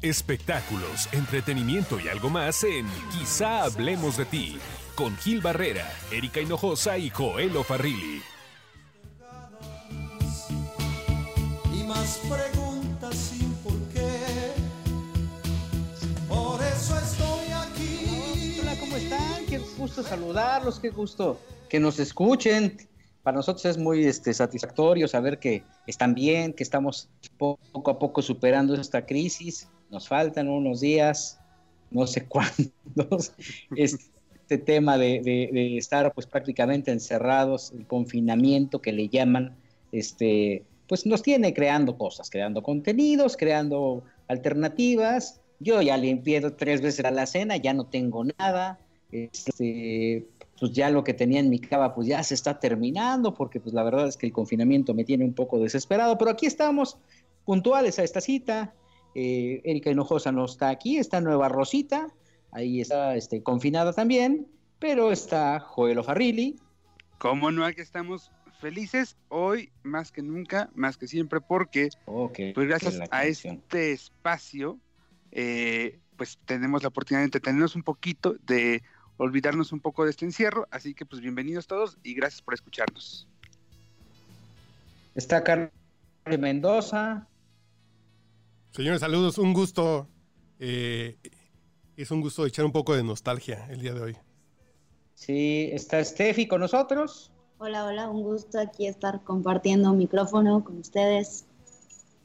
Espectáculos, entretenimiento y algo más en Quizá hablemos de ti, con Gil Barrera, Erika Hinojosa y Joel Farrilli. Y más preguntas sin por qué. Por eso estoy aquí. Hola, ¿cómo están? Qué gusto saludarlos, qué gusto que nos escuchen. Para nosotros es muy este, satisfactorio saber que están bien, que estamos poco a poco superando esta crisis. Nos faltan unos días, no sé cuántos. Este tema de, estar pues prácticamente encerrados, el confinamiento que le llaman, este, pues nos tiene creando cosas, creando contenidos, creando alternativas. Yo ya limpié tres veces a la cena, ya no tengo nada. Este, pues ya lo que tenía en mi cava pues ya se está terminando porque pues la verdad es que el confinamiento me tiene un poco desesperado, pero aquí estamos puntuales a esta cita. Eh, Erika Hinojosa no está aquí, está Nueva Rosita, ahí está este, confinada también, pero está Joel Farrilli, ¿Cómo no? Aquí estamos felices hoy más que nunca, más que siempre, porque que- pues gracias a este espacio, eh, pues tenemos la oportunidad de entretenernos un poquito, de olvidarnos un poco de este encierro, así que pues bienvenidos todos y gracias por escucharnos. Está Carlos Mendoza, Señores, saludos, un gusto. eh, es un gusto echar un poco de nostalgia el día de hoy. sí, está Steffi con nosotros. Hola, hola, un gusto aquí estar compartiendo micrófono con ustedes.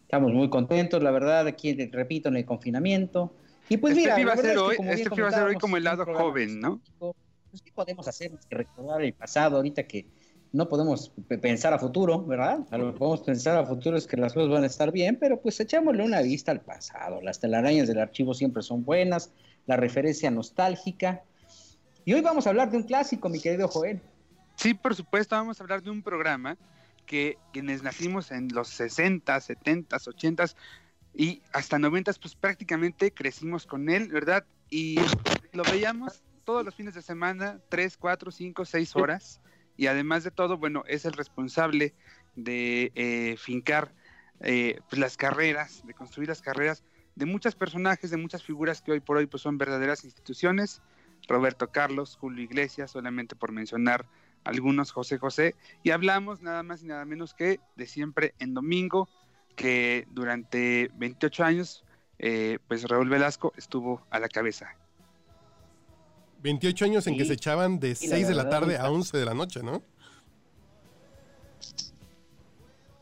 Estamos muy contentos, la verdad, aquí repito en el confinamiento. Y pues este mira, iba la a ser es que hoy, como bien este iba a ser hoy comentábamos, como el lado joven, ¿no? nostálgico, Pues qué podemos hacer más que recordar el pasado ahorita que no podemos pe- pensar a futuro, ¿verdad? A lo que podemos pensar a futuro es que las cosas van a estar bien, pero pues echémosle una vista al pasado. Las telarañas del archivo siempre son buenas, la referencia nostálgica. Y hoy vamos a hablar de un clásico, mi querido Joel. Sí, por supuesto, vamos a hablar de un programa que quienes nacimos en los 60, 70, 80 y hasta 90, pues prácticamente crecimos con él, ¿verdad? Y lo veíamos todos los fines de semana, 3, 4, 5, 6 horas. Y además de todo, bueno, es el responsable de eh, fincar eh, pues, las carreras, de construir las carreras de muchos personajes, de muchas figuras que hoy por hoy pues, son verdaderas instituciones. Roberto Carlos, Julio Iglesias, solamente por mencionar algunos José José, y hablamos nada más y nada menos que de siempre en domingo, que durante 28 años, eh, pues Raúl Velasco estuvo a la cabeza. 28 años en que se echaban de Sí, la 6 de la tarde a 11 de la noche, ¿no?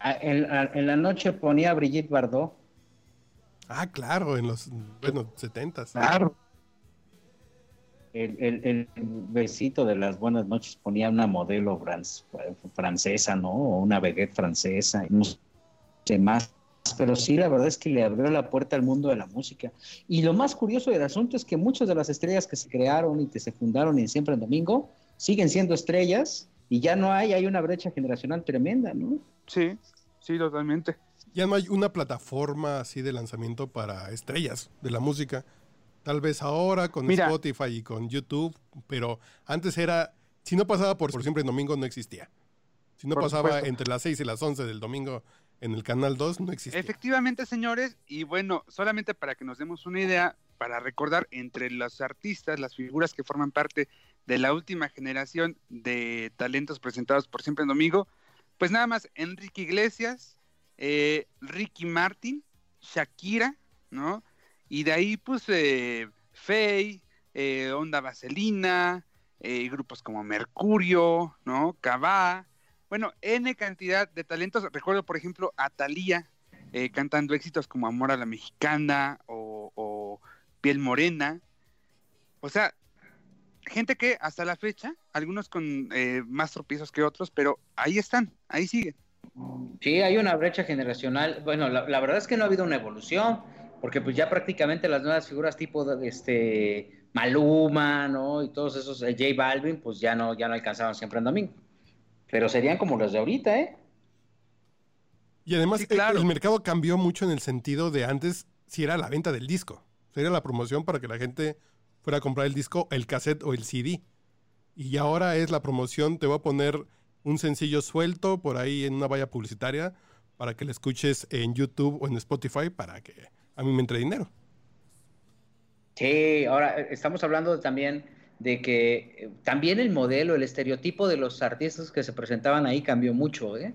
En, la noche ponía a Brigitte Bardot. Ah, claro, en los, bueno, 70 Claro. El, el- el besito de las buenas noches ponía una modelo franc- francesa, ¿no? O una veguette francesa, no sé más. Pero sí, la verdad es que le abrió la puerta al mundo de la música. Y lo más curioso del asunto es que muchas de las estrellas que se crearon y que se fundaron en Siempre en Domingo siguen siendo estrellas y ya no hay, hay una brecha generacional tremenda, ¿no? Sí, sí, totalmente. Ya no hay una plataforma así de lanzamiento para estrellas de la música. Tal vez ahora con Mira. Spotify y con YouTube, pero antes era, si no pasaba por, por siempre en domingo no existía. Si no Por pasaba supuesto. entre las 6 y las 11 del domingo en el canal 2 no existía. Efectivamente, señores, y bueno, solamente para que nos demos una idea, para recordar entre los artistas, las figuras que forman parte de la última generación de talentos presentados por Siempre en Domingo, pues nada más Enrique Iglesias, eh, Ricky Martin, Shakira, ¿no? Y de ahí, pues, eh, Faye, eh, Onda Vaselina, eh, grupos como Mercurio, ¿no? Cabá, bueno, N cantidad de talentos. Recuerdo, por ejemplo, a Thalía eh, cantando éxitos como Amor a la Mexicana o, Piel Morena. O sea, gente que hasta la fecha, algunos con eh, más tropiezos que otros, pero ahí están, ahí siguen. Sí, hay una brecha generacional. Bueno, la, verdad es que no ha habido una evolución, porque pues ya prácticamente las nuevas figuras tipo este Maluma, ¿no? Y todos esos, eh, J Balvin, pues ya no, ya no alcanzaban siempre en domingo. Pero serían como los de ahorita, ¿eh? Y además Sí, eh, claro. el mercado cambió mucho en el sentido de antes si era la venta del disco. Sería la promoción para que la gente fuera a comprar el disco, el cassette o el CD. Y ahora es la promoción, te voy a poner un sencillo suelto por ahí en una valla publicitaria para que lo escuches en YouTube o en Spotify para que a mí me entre dinero. Sí, ahora eh, estamos hablando también de que eh, también el modelo, el estereotipo de los artistas que se presentaban ahí cambió mucho. ¿eh?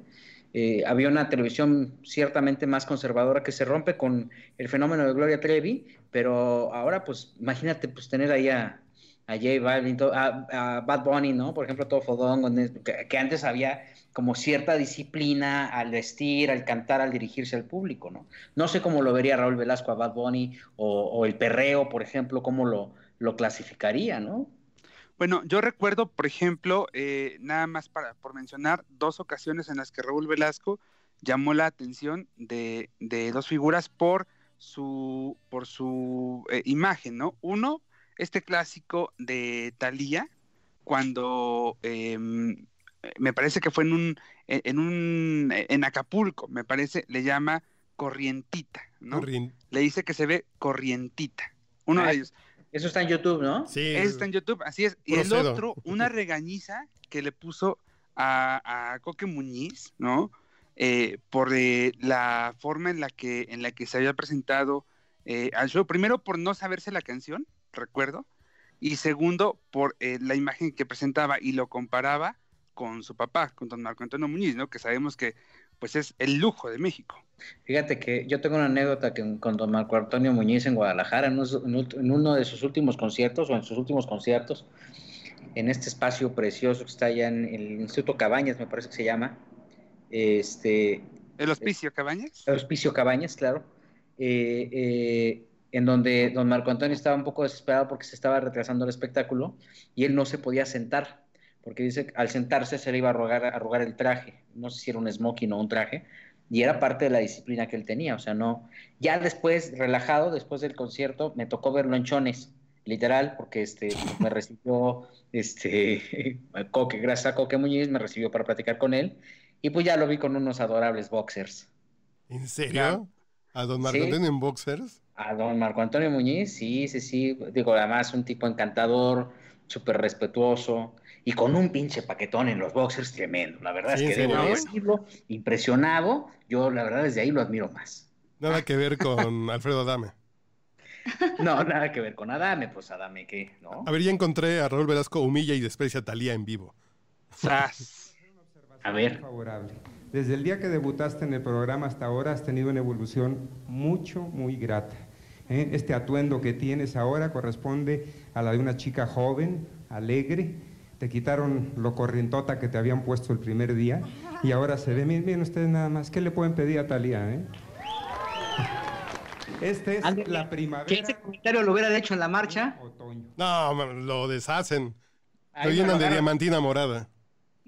Eh, había una televisión ciertamente más conservadora que se rompe con el fenómeno de Gloria Trevi, pero ahora pues imagínate pues tener ahí a, a J a, Bad Bunny, ¿no? Por ejemplo, todo que, que antes había como cierta disciplina al vestir, al cantar, al dirigirse al público, ¿no? No sé cómo lo vería Raúl Velasco a Bad Bunny o, o el perreo, por ejemplo, cómo lo, lo clasificaría, ¿no? Bueno, yo recuerdo, por ejemplo, eh, nada más para por mencionar dos ocasiones en las que Raúl Velasco llamó la atención de, de dos figuras por su por su eh, imagen, ¿no? Uno, este clásico de Thalía, cuando em, me parece que fue en un en en un en Acapulco, me parece, le llama corrientita, ¿no? Corrien- Le dice que se ve corrientita. Uno Ah, de ellos. Eso está en YouTube, ¿no? Sí, Ese está en YouTube, así es. Y el otro, una regañiza que le puso a, a Coque Muñiz, ¿no? Eh, por eh, la forma en la que en la que se había presentado eh, al show. Primero por no saberse la canción, recuerdo, y segundo por eh, la imagen que presentaba y lo comparaba con su papá, con don Marco Antonio Muñiz, ¿no? Que sabemos que pues es el lujo de México. Fíjate que yo tengo una anécdota que con don Marco Antonio Muñiz en Guadalajara, en, unos- en uno de sus últimos conciertos, o en sus últimos conciertos, en este espacio precioso que está allá en el Instituto Cabañas, me parece que se llama, este, El hospicio Cabañas. el Hospicio Cabañas, claro, eh, eh, en donde don Marco Antonio estaba un poco desesperado porque se estaba retrasando el espectáculo y él no se podía sentar, porque dice que al sentarse se le iba a arrugar, a arrugar el traje, no sé si era un smoking o un traje, y era parte de la disciplina que él tenía, o sea, no, ya después, relajado, después del concierto, me tocó verlo en chones, literal, porque este, me recibió, este, Coque, gracias a Coque Muñiz, me recibió para platicar con él, y pues ya lo vi con unos adorables boxers. ¿En serio? ¿A don Marco Sí. Antonio en boxers? A don Marco Antonio Muñiz, sí, sí, sí. Digo, además un tipo encantador, súper respetuoso y con un pinche paquetón en los boxers tremendo. La verdad Sí, es que debo decirlo, impresionado. Yo, la verdad, desde ahí lo admiro más. Nada que ver con Alfredo Adame. No, nada que ver con Adame, pues Adame, ¿qué? ¿No? A ver, ya encontré a Raúl Velasco humilla y desprecia a Talía en vivo. ¡Sas! A ver. Favorable. Desde el día que debutaste en el programa hasta ahora has tenido una evolución mucho, muy grata. ¿eh? Este atuendo que tienes ahora corresponde a la de una chica joven, alegre. Te quitaron lo corrientota que te habían puesto el primer día y ahora se ve. Miren, miren ustedes nada más. ¿Qué le pueden pedir a Talía? Eh? Este es Ándale, la Que primavera. ese comentario lo hubiera hecho en la marcha. Otoño. No, man, lo deshacen. Lo Ahí llenan de diamantina morada.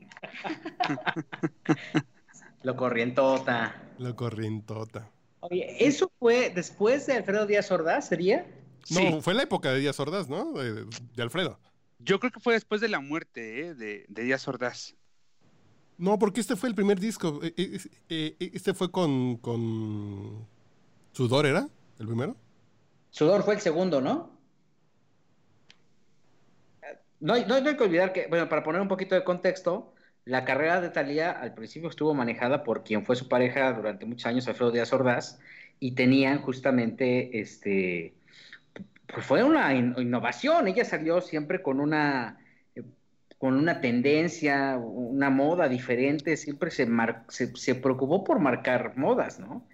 Lo corrientota. Lo corrientota. Oye, ¿eso fue después de Alfredo Díaz Ordaz, sería? No, Sí. fue la época de Díaz Ordaz, ¿no? De, de Alfredo. Yo creo que fue después de la muerte ¿eh? de, de Díaz Ordaz. No, porque este fue el primer disco. Eh, eh, Este fue con, con... ¿Sudor era? ¿El primero? Sudor fue el segundo, ¿no? No, hay- no, hay- no hay que olvidar que, bueno, para poner un poquito de contexto, la carrera de Thalía al principio estuvo manejada por quien fue su pareja durante muchos años, Alfredo Díaz Ordaz, y tenían justamente, este, pues fue una in- innovación. Ella salió siempre con una, eh, con una tendencia, una moda diferente, siempre se, mar- se, se preocupó por marcar modas, ¿no?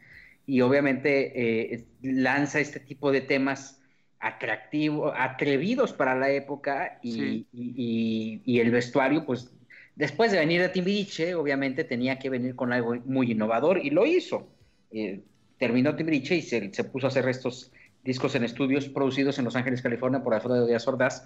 y obviamente eh, lanza este tipo de temas atractivos, atrevidos para la época y, Sí. y- y- y el vestuario, pues después de venir de Timbiriche, obviamente tenía que venir con algo muy innovador y lo hizo. Eh, terminó Timbiriche y se, se puso a hacer estos discos en estudios producidos en Los Ángeles, California por Alfredo Díaz Ordaz,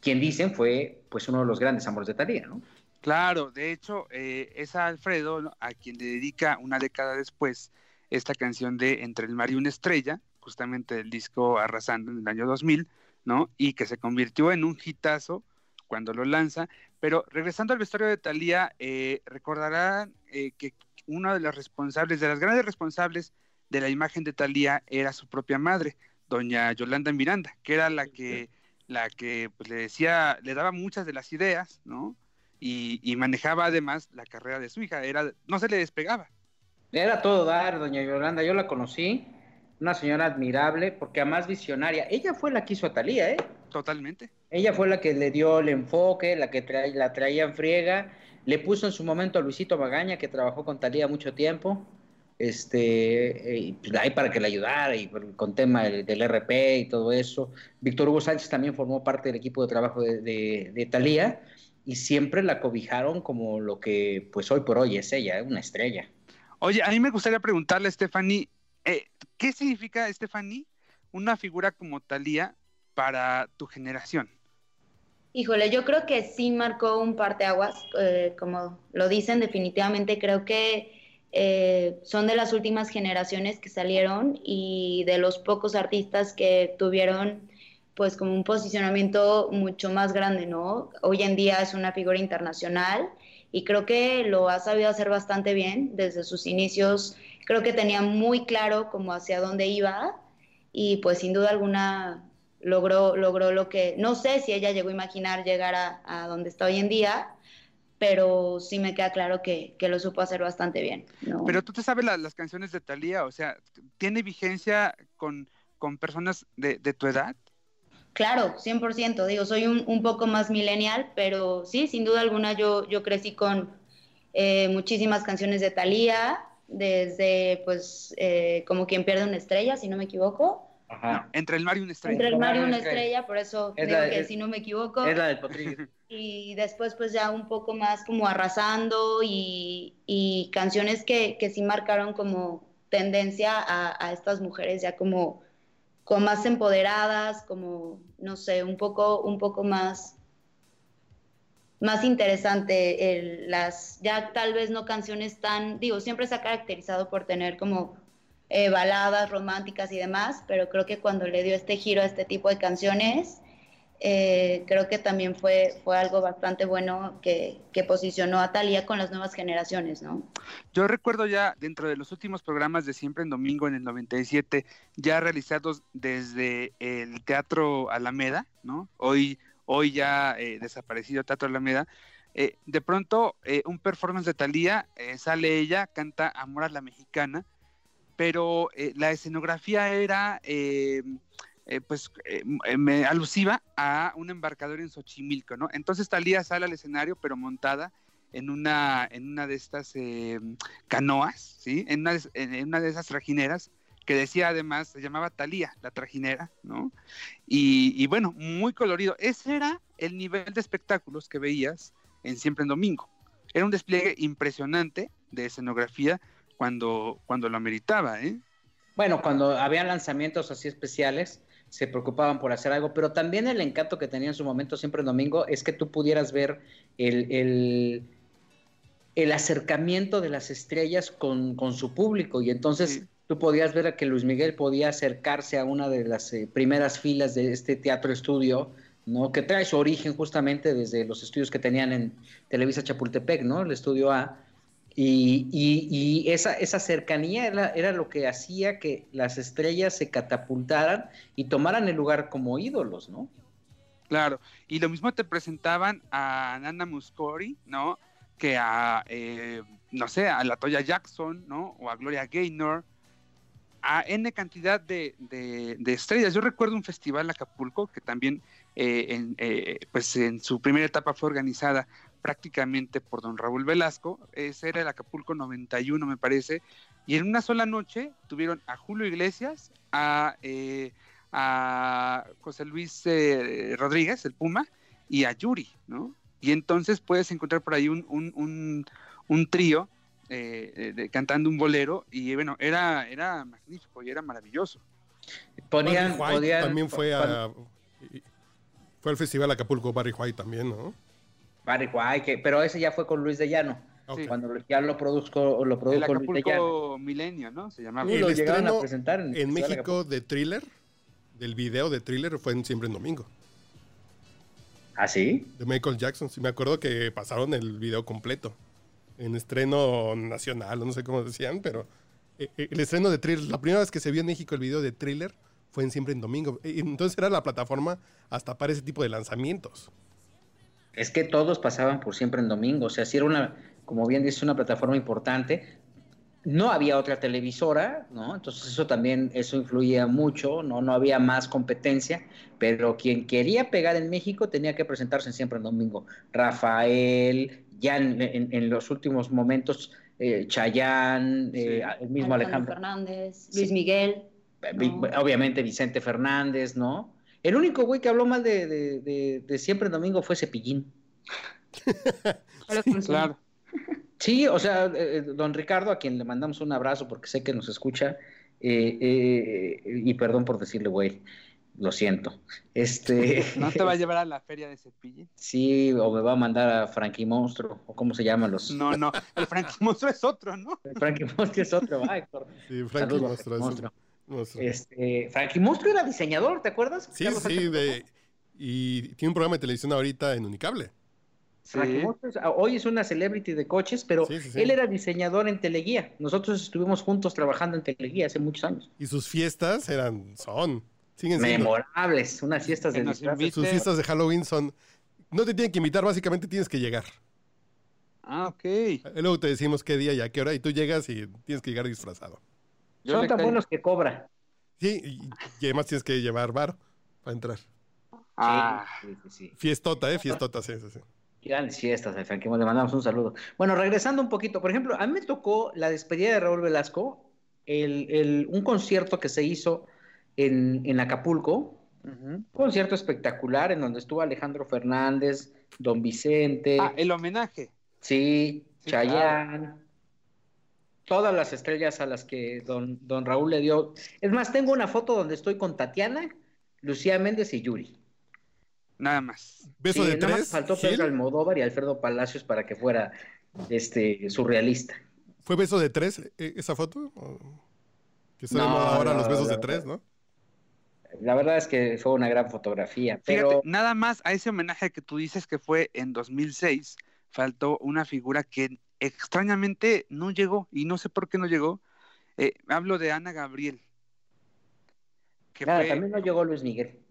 quien dicen fue pues uno de los grandes amores de Talía, ¿no? Claro, de hecho, eh, es a Alfredo a quien le dedica una década después esta canción de Entre el mar y una estrella, justamente del disco Arrasando en el año 2000, ¿no? Y que se convirtió en un hitazo cuando lo lanza. Pero regresando al vestuario de Thalía, eh, recordarán eh, que uno de los responsables, de las grandes responsables de la imagen de Thalía era su propia madre, doña Yolanda Miranda, que era la que, la que pues, le decía, le daba muchas de las ideas, ¿no? y, y manejaba además la carrera de su hija, era, no se le despegaba. Era todo dar, doña Yolanda, yo la conocí una señora admirable, porque además visionaria. Ella fue la que hizo a Talía, ¿eh? Totalmente. Ella fue la que le dio el enfoque, la que tra- la traía en friega. Le puso en su momento a Luisito Magaña, que trabajó con Talía mucho tiempo. Este, eh, y, pues, ahí para que le ayudara y por- con tema del, del RP y todo eso. Víctor Hugo Sánchez también formó parte del equipo de trabajo de, de, de Talía y siempre la cobijaron como lo que pues hoy por hoy es ella, ¿eh? una estrella. Oye, a mí me gustaría preguntarle a Stephanie, eh, ¿qué significa, Stephanie, una figura como Talía para tu generación? Híjole, yo creo que sí marcó un parteaguas, eh, como lo dicen, definitivamente creo que eh, son de las últimas generaciones que salieron y de los pocos artistas que tuvieron pues como un posicionamiento mucho más grande, ¿no? Hoy en día es una figura internacional y creo que lo ha sabido hacer bastante bien desde sus inicios. Creo que tenía muy claro como hacia dónde iba y pues sin duda alguna logró, logró lo que, no sé si ella llegó a imaginar llegar a, a donde está hoy en día, pero sí me queda claro que, que lo supo hacer bastante bien. ¿no? Pero tú te sabes la- las canciones de Talía, o sea, ¿tiene vigencia con, con personas de, de tu edad? Claro, 100%, digo, soy un, un poco más millennial, pero sí, sin duda alguna yo, yo crecí con eh, muchísimas canciones de Thalía, desde pues eh, como quien pierde una estrella, si no me equivoco. Ajá. Entre el mar y una estrella. Entre el mar y una Estrella. por eso Es digo la- que es- si no me equivoco. Es la del potrillo. y después pues ya un poco más como arrasando y, y canciones que, que sí marcaron como tendencia a, a estas mujeres ya como, como más empoderadas, como, no sé, un poco, un poco más, más interesante, el- las, ya tal vez no canciones tan, digo, siempre se ha caracterizado por tener como eh, baladas románticas y demás, pero creo que cuando le dio este giro a este tipo de canciones, eh, creo que también fue, fue algo bastante bueno que, posicionó a Thalía con las nuevas generaciones, ¿no? Yo recuerdo ya dentro de los últimos programas de Siempre en Domingo en el 97, ya realizados desde el Teatro Alameda, ¿no? Hoy, hoy ya eh, desaparecido Teatro Alameda. eh, de pronto, un performance de Thalía, eh, sale ella, canta Amor a la Mexicana, pero eh, la escenografía era eh, eh, pues me- alusiva a un embarcador en Xochimilco, ¿no? Entonces Talía sale al escenario, pero montada en una, en una de estas canoas, ¿sí? En una, de, una de esas trajineras que decía además, se llamaba Talía, la trajinera, ¿no? Y, y bueno, muy colorido. Ese era el nivel de espectáculos que veías en Siempre en Domingo. Era un despliegue impresionante de escenografía cuando, cuando lo ameritaba, ¿eh? Bueno, cuando había lanzamientos así especiales, se preocupaban por hacer algo, pero también el encanto que tenía en su momento siempre en domingo es que tú pudieras ver el, el, el acercamiento de las estrellas con, con su público y entonces Sí. tú podías ver a que Luis Miguel podía acercarse a una de las eh, primeras filas de este teatro estudio, ¿no? Que trae su origen justamente desde los estudios que tenían en Televisa Chapultepec, ¿no? El estudio A. Y, y- y esa, esa cercanía era, era lo que hacía que las estrellas se catapultaran y tomaran el lugar como ídolos, ¿no? Claro, y lo mismo te presentaban a Nana Muscori, ¿no? Que a, eh, no sé, a la Toya Jackson, ¿no? O a Gloria Gaynor, a N cantidad de, de- estrellas. Yo recuerdo un festival Acapulco que también, eh, en, eh, pues en su primera etapa fue organizada prácticamente por don Raúl Velasco, ese era el Acapulco 91 me parece, y en una sola noche tuvieron a Julio Iglesias, a... eh, a José Luis eh, Rodríguez, el Puma, y a Yuri, ¿no? Y entonces puedes encontrar por ahí un, un, un, un trío eh, de- de- cantando un bolero, y bueno, era, era magnífico y era maravilloso. Ponían, Barry White podían- también fue a. Fue al Festival Acapulco Barry White también, ¿no? Barry White, que- pero ese ya fue con Luis de Llano, cuando ya lo produjo, lo El produjo Luis de Milenio, ¿no? Se llamaba. El lo llegaron a presentar en el En México de Thriller, del video de Thriller, fue en Siempre en Domingo. ¿Ah, sí? De Michael Jackson. Sí, me acuerdo que pasaron el video completo. En estreno nacional, no sé cómo decían, pero eh, eh, el estreno de Thriller, la primera vez que se vio en México el video de Thriller fue en Siempre en Domingo. Entonces era la plataforma hasta para ese tipo de lanzamientos. Es que todos pasaban por siempre en domingo, o sea, sí era una, como bien dice, una plataforma importante. no había otra televisora, ¿no? Entonces eso también, eso influía mucho, ¿no? No había más competencia, pero quien quería pegar en México tenía que presentarse siempre en domingo. Rafael, ya en, en- en los últimos momentos, eh, Chayán, eh, el mismo Alejandro. Fernández, Sí. Luis Miguel. No. Obviamente Vicente Fernández, ¿no? El único güey que habló mal de, de- de- de siempre en domingo fue Cepillín. Su- Claro. Sí, o sea, eh, don Ricardo, a quien le mandamos un abrazo porque sé que nos escucha, eh, eh, y perdón por decirle, güey, lo siento. Este, ¿No te va a llevar a la feria de Cepillín? sí, o me va a mandar a Frankie Monstruo, o cómo se llaman los... No, no, el Frankie Monstruo es otro, ¿no? Frankie Monstruo es otro, va, Héctor. Sí, Frankie Saludos, Monstruo, es un Monstruo. Este, Frankie Monstruo era diseñador, ¿te acuerdas? Sí, Carlos sí, de, y tiene un programa de televisión ahorita en Unicable. Frankie Sí. Hoy es una celebrity de coches, pero Sí, sí, sí. él era diseñador en Teleguía. Nosotros estuvimos juntos trabajando en Teleguía hace muchos años. Y sus fiestas eran, son, siguen siendo. Memorables, unas fiestas de invite. Sus fiestas de Halloween son, no te tienen que invitar, básicamente tienes que llegar. Ah, ok. Eh, Luego te decimos qué día y a qué hora, y tú llegas y tienes que llegar disfrazado. Yo Son tan caigo. buenos que cobra. Sí, y, y además tienes que llevar bar para entrar. Ah, Sí, sí, sí. Fiestota, ¿eh? Fiestota, sí, sí, sí. Grandes fiestas, de Frankie, le mandamos un saludo. Bueno, regresando un poquito, por ejemplo, a mí me tocó la despedida de Raúl Velasco, el, el- un concierto que se hizo en, en Acapulco, un concierto espectacular en donde estuvo Alejandro Fernández, Don Vicente, Ah, el homenaje. sí, Sí, Chayanne, todas las estrellas a las que don, don Raúl le dio. Es más, tengo una foto donde estoy con Tatiana, Lucía Méndez y Yuri. Nada más. Beso Sí, de nada más tres. faltó Gil. Pedro Almodóvar y Alfredo Palacios para que fuera este surrealista. ¿Fue beso de tres eh, esa foto? ¿O- Que de No, ahora no, los besos de tres. ¿no? La verdad es que fue una gran fotografía, Fíjate, pero nada más a ese homenaje que tú dices que fue en 2006, faltó una figura que extrañamente no llegó y no sé por qué no llegó. Eh, hablo de Ana Gabriel. Que fue- también no llegó Luis Miguel.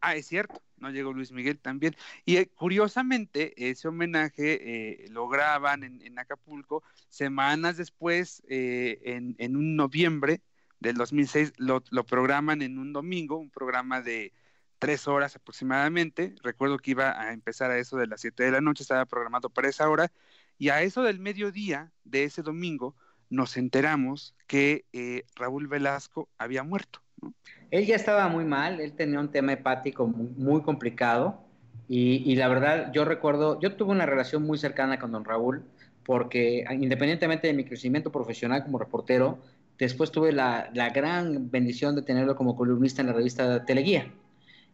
Ah, es cierto, no llegó Luis Miguel también. Y eh, curiosamente, ese homenaje eh, lo graban en, en Acapulco. Semanas después, eh, en, en un noviembre del 2006, lo, lo programan en un domingo, un programa de tres horas aproximadamente. Recuerdo que iba a empezar a eso de las siete de la noche, estaba programado para esa hora. Y a eso del mediodía de ese domingo, nos enteramos que eh, Raúl Velasco había muerto. Él ya estaba muy mal, él tenía un tema hepático muy, complicado y, la verdad yo recuerdo, yo tuve una relación muy cercana con don Raúl porque independientemente de mi crecimiento profesional como reportero, después tuve la, la gran bendición de tenerlo como columnista en la revista Teleguía.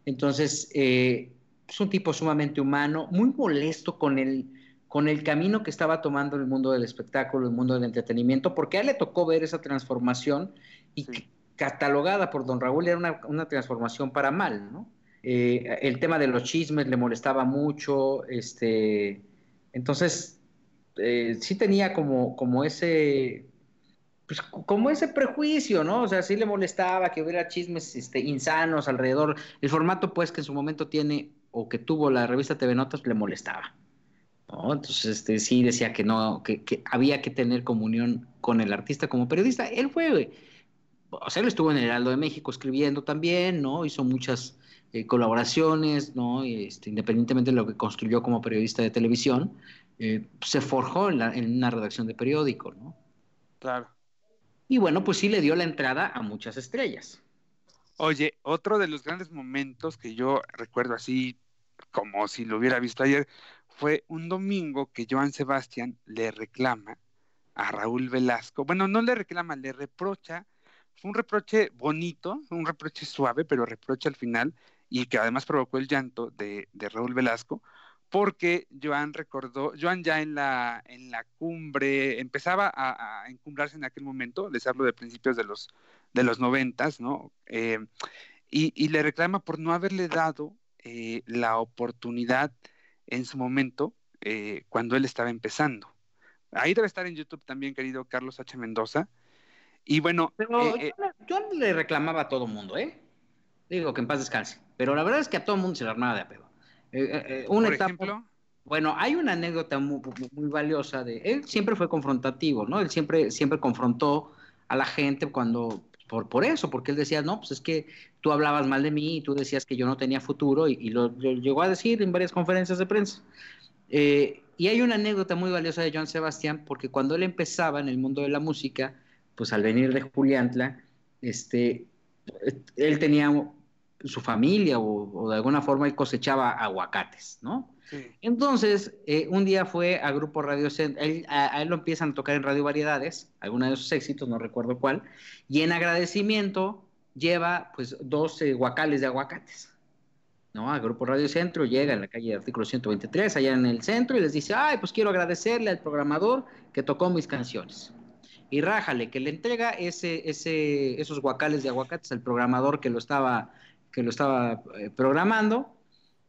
Entonces, eh, es un tipo sumamente humano, muy molesto con el, con el camino que estaba tomando el mundo del espectáculo, el mundo del entretenimiento, porque a él le tocó ver esa transformación y Sí. catalogada por don Raúl era una, una transformación para mal, ¿no? Eh, el tema de los chismes le molestaba mucho, este, entonces eh, sí tenía como, como ese, pues como ese prejuicio, ¿no? O sea, sí le molestaba que hubiera chismes este, insanos alrededor. El formato, pues, que en su momento tiene o que tuvo la revista TV Notas, le molestaba. ¿No? Entonces, este, sí decía que no, que, que había que tener comunión con el artista como periodista. Él fue, o sea, él estuvo en el Heraldo de México escribiendo también, ¿no? Hizo muchas eh, colaboraciones, ¿no? Este, independientemente de lo que construyó como periodista de televisión, eh, se forjó en, la- en una redacción de periódico, ¿no? Claro. Y bueno, pues sí le dio la entrada a muchas estrellas. Oye, otro de los grandes momentos que yo recuerdo así como si lo hubiera visto ayer fue un domingo que Joan Sebastián le reclama a Raúl Velasco. Bueno, no le reclama, le reprocha. Fue un reproche bonito, un reproche suave, pero reproche al final y que además provocó el llanto de, Raúl Velasco porque Joan recordó, Joan ya en la, en la cumbre empezaba a, encumbrarse en aquel momento, les hablo de principios de los de los noventas, ¿no? Eh, y, y, le reclama por no haberle dado eh, la oportunidad en su momento eh, cuando él estaba empezando. Ahí debe estar en YouTube también, querido Carlos H. Mendoza. Y bueno, Pero eh, yo, yo, le reclamaba a todo mundo, ¿eh? Digo que en paz descanse. Pero la verdad es que a todo mundo se le armaba de a pedo. Eh, eh, una por etapa, ejemplo, Bueno, hay una anécdota muy, muy valiosa de él siempre fue confrontativo, ¿no? Él siempre siempre confrontó a la gente cuando por, por eso, porque él decía, no, pues es que tú hablabas mal de mí y tú decías que yo no tenía futuro y, y lo, llegó a decir en varias conferencias de prensa. Eh, y hay una anécdota muy valiosa de Joan Sebastián, porque cuando él empezaba en el mundo de la música, pues al venir de Juliantla, este, él tenía su familia o, o de alguna forma él cosechaba aguacates, ¿no? Entonces, eh, un día fue a Grupo Radio Centro, él, a, él lo empiezan a tocar en Radio Variedades, alguna de sus éxitos, no recuerdo cuál, y en agradecimiento lleva pues dos guacales de aguacates. ¿no? A Grupo Radio Centro llega en la calle Artículo 123, allá en el centro, y les dice, ay, pues quiero agradecerle al programador que tocó mis canciones. Y rájale, que le entrega ese, ese, esos guacales de aguacates al programador que lo estaba, que lo estaba eh, programando,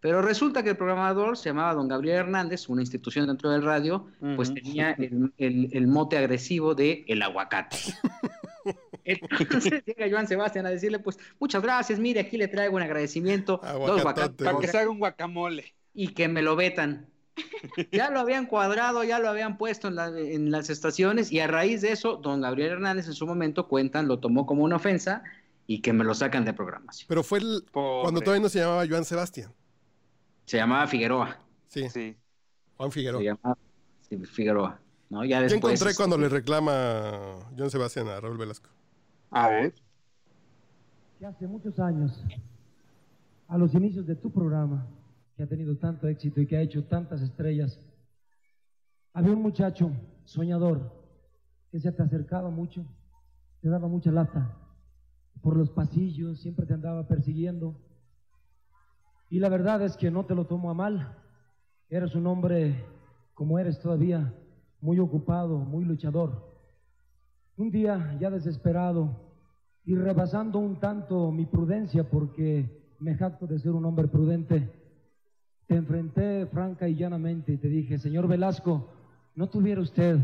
pero resulta que el programador se llamaba don Gabriel Hernández, una institución dentro del radio, pues tenía el, el- el mote agresivo de el aguacate. Entonces llega Joan Sebastián a decirle, pues, muchas gracias, mire, aquí le traigo un agradecimiento, dos Para que se haga un guacamole. y que me lo vetan. Ya lo habían cuadrado, ya lo habían puesto en, la- en las estaciones y a raíz de eso, don Gabriel Hernández en su momento cuentan, lo tomó como una ofensa y que me lo sacan de programación. Pero fue el- cuando todavía no se llamaba Joan Sebastián. Se llamaba Figueroa. Sí, Sí. Juan Figueroa. Se llamaba sí, Figueroa. ¿no? Ya ¿Qué después, encontré este, cuando le reclama Joan Sebastián a Raúl Velasco? A ver. que hace muchos años, a los inicios de tu programa, que ha tenido tanto éxito y que ha hecho tantas estrellas, había un muchacho soñador que se te acercaba mucho, te daba mucha lata por los pasillos, siempre te andaba persiguiendo. Y la verdad es que no te lo tomo a mal. Eres un hombre, como eres todavía, muy ocupado, muy luchador. Un día, ya desesperado, y rebasando un tanto mi prudencia porque me jacto de ser un hombre prudente, te enfrenté franca y llanamente y te dije, señor Velasco, ¿no tuviera usted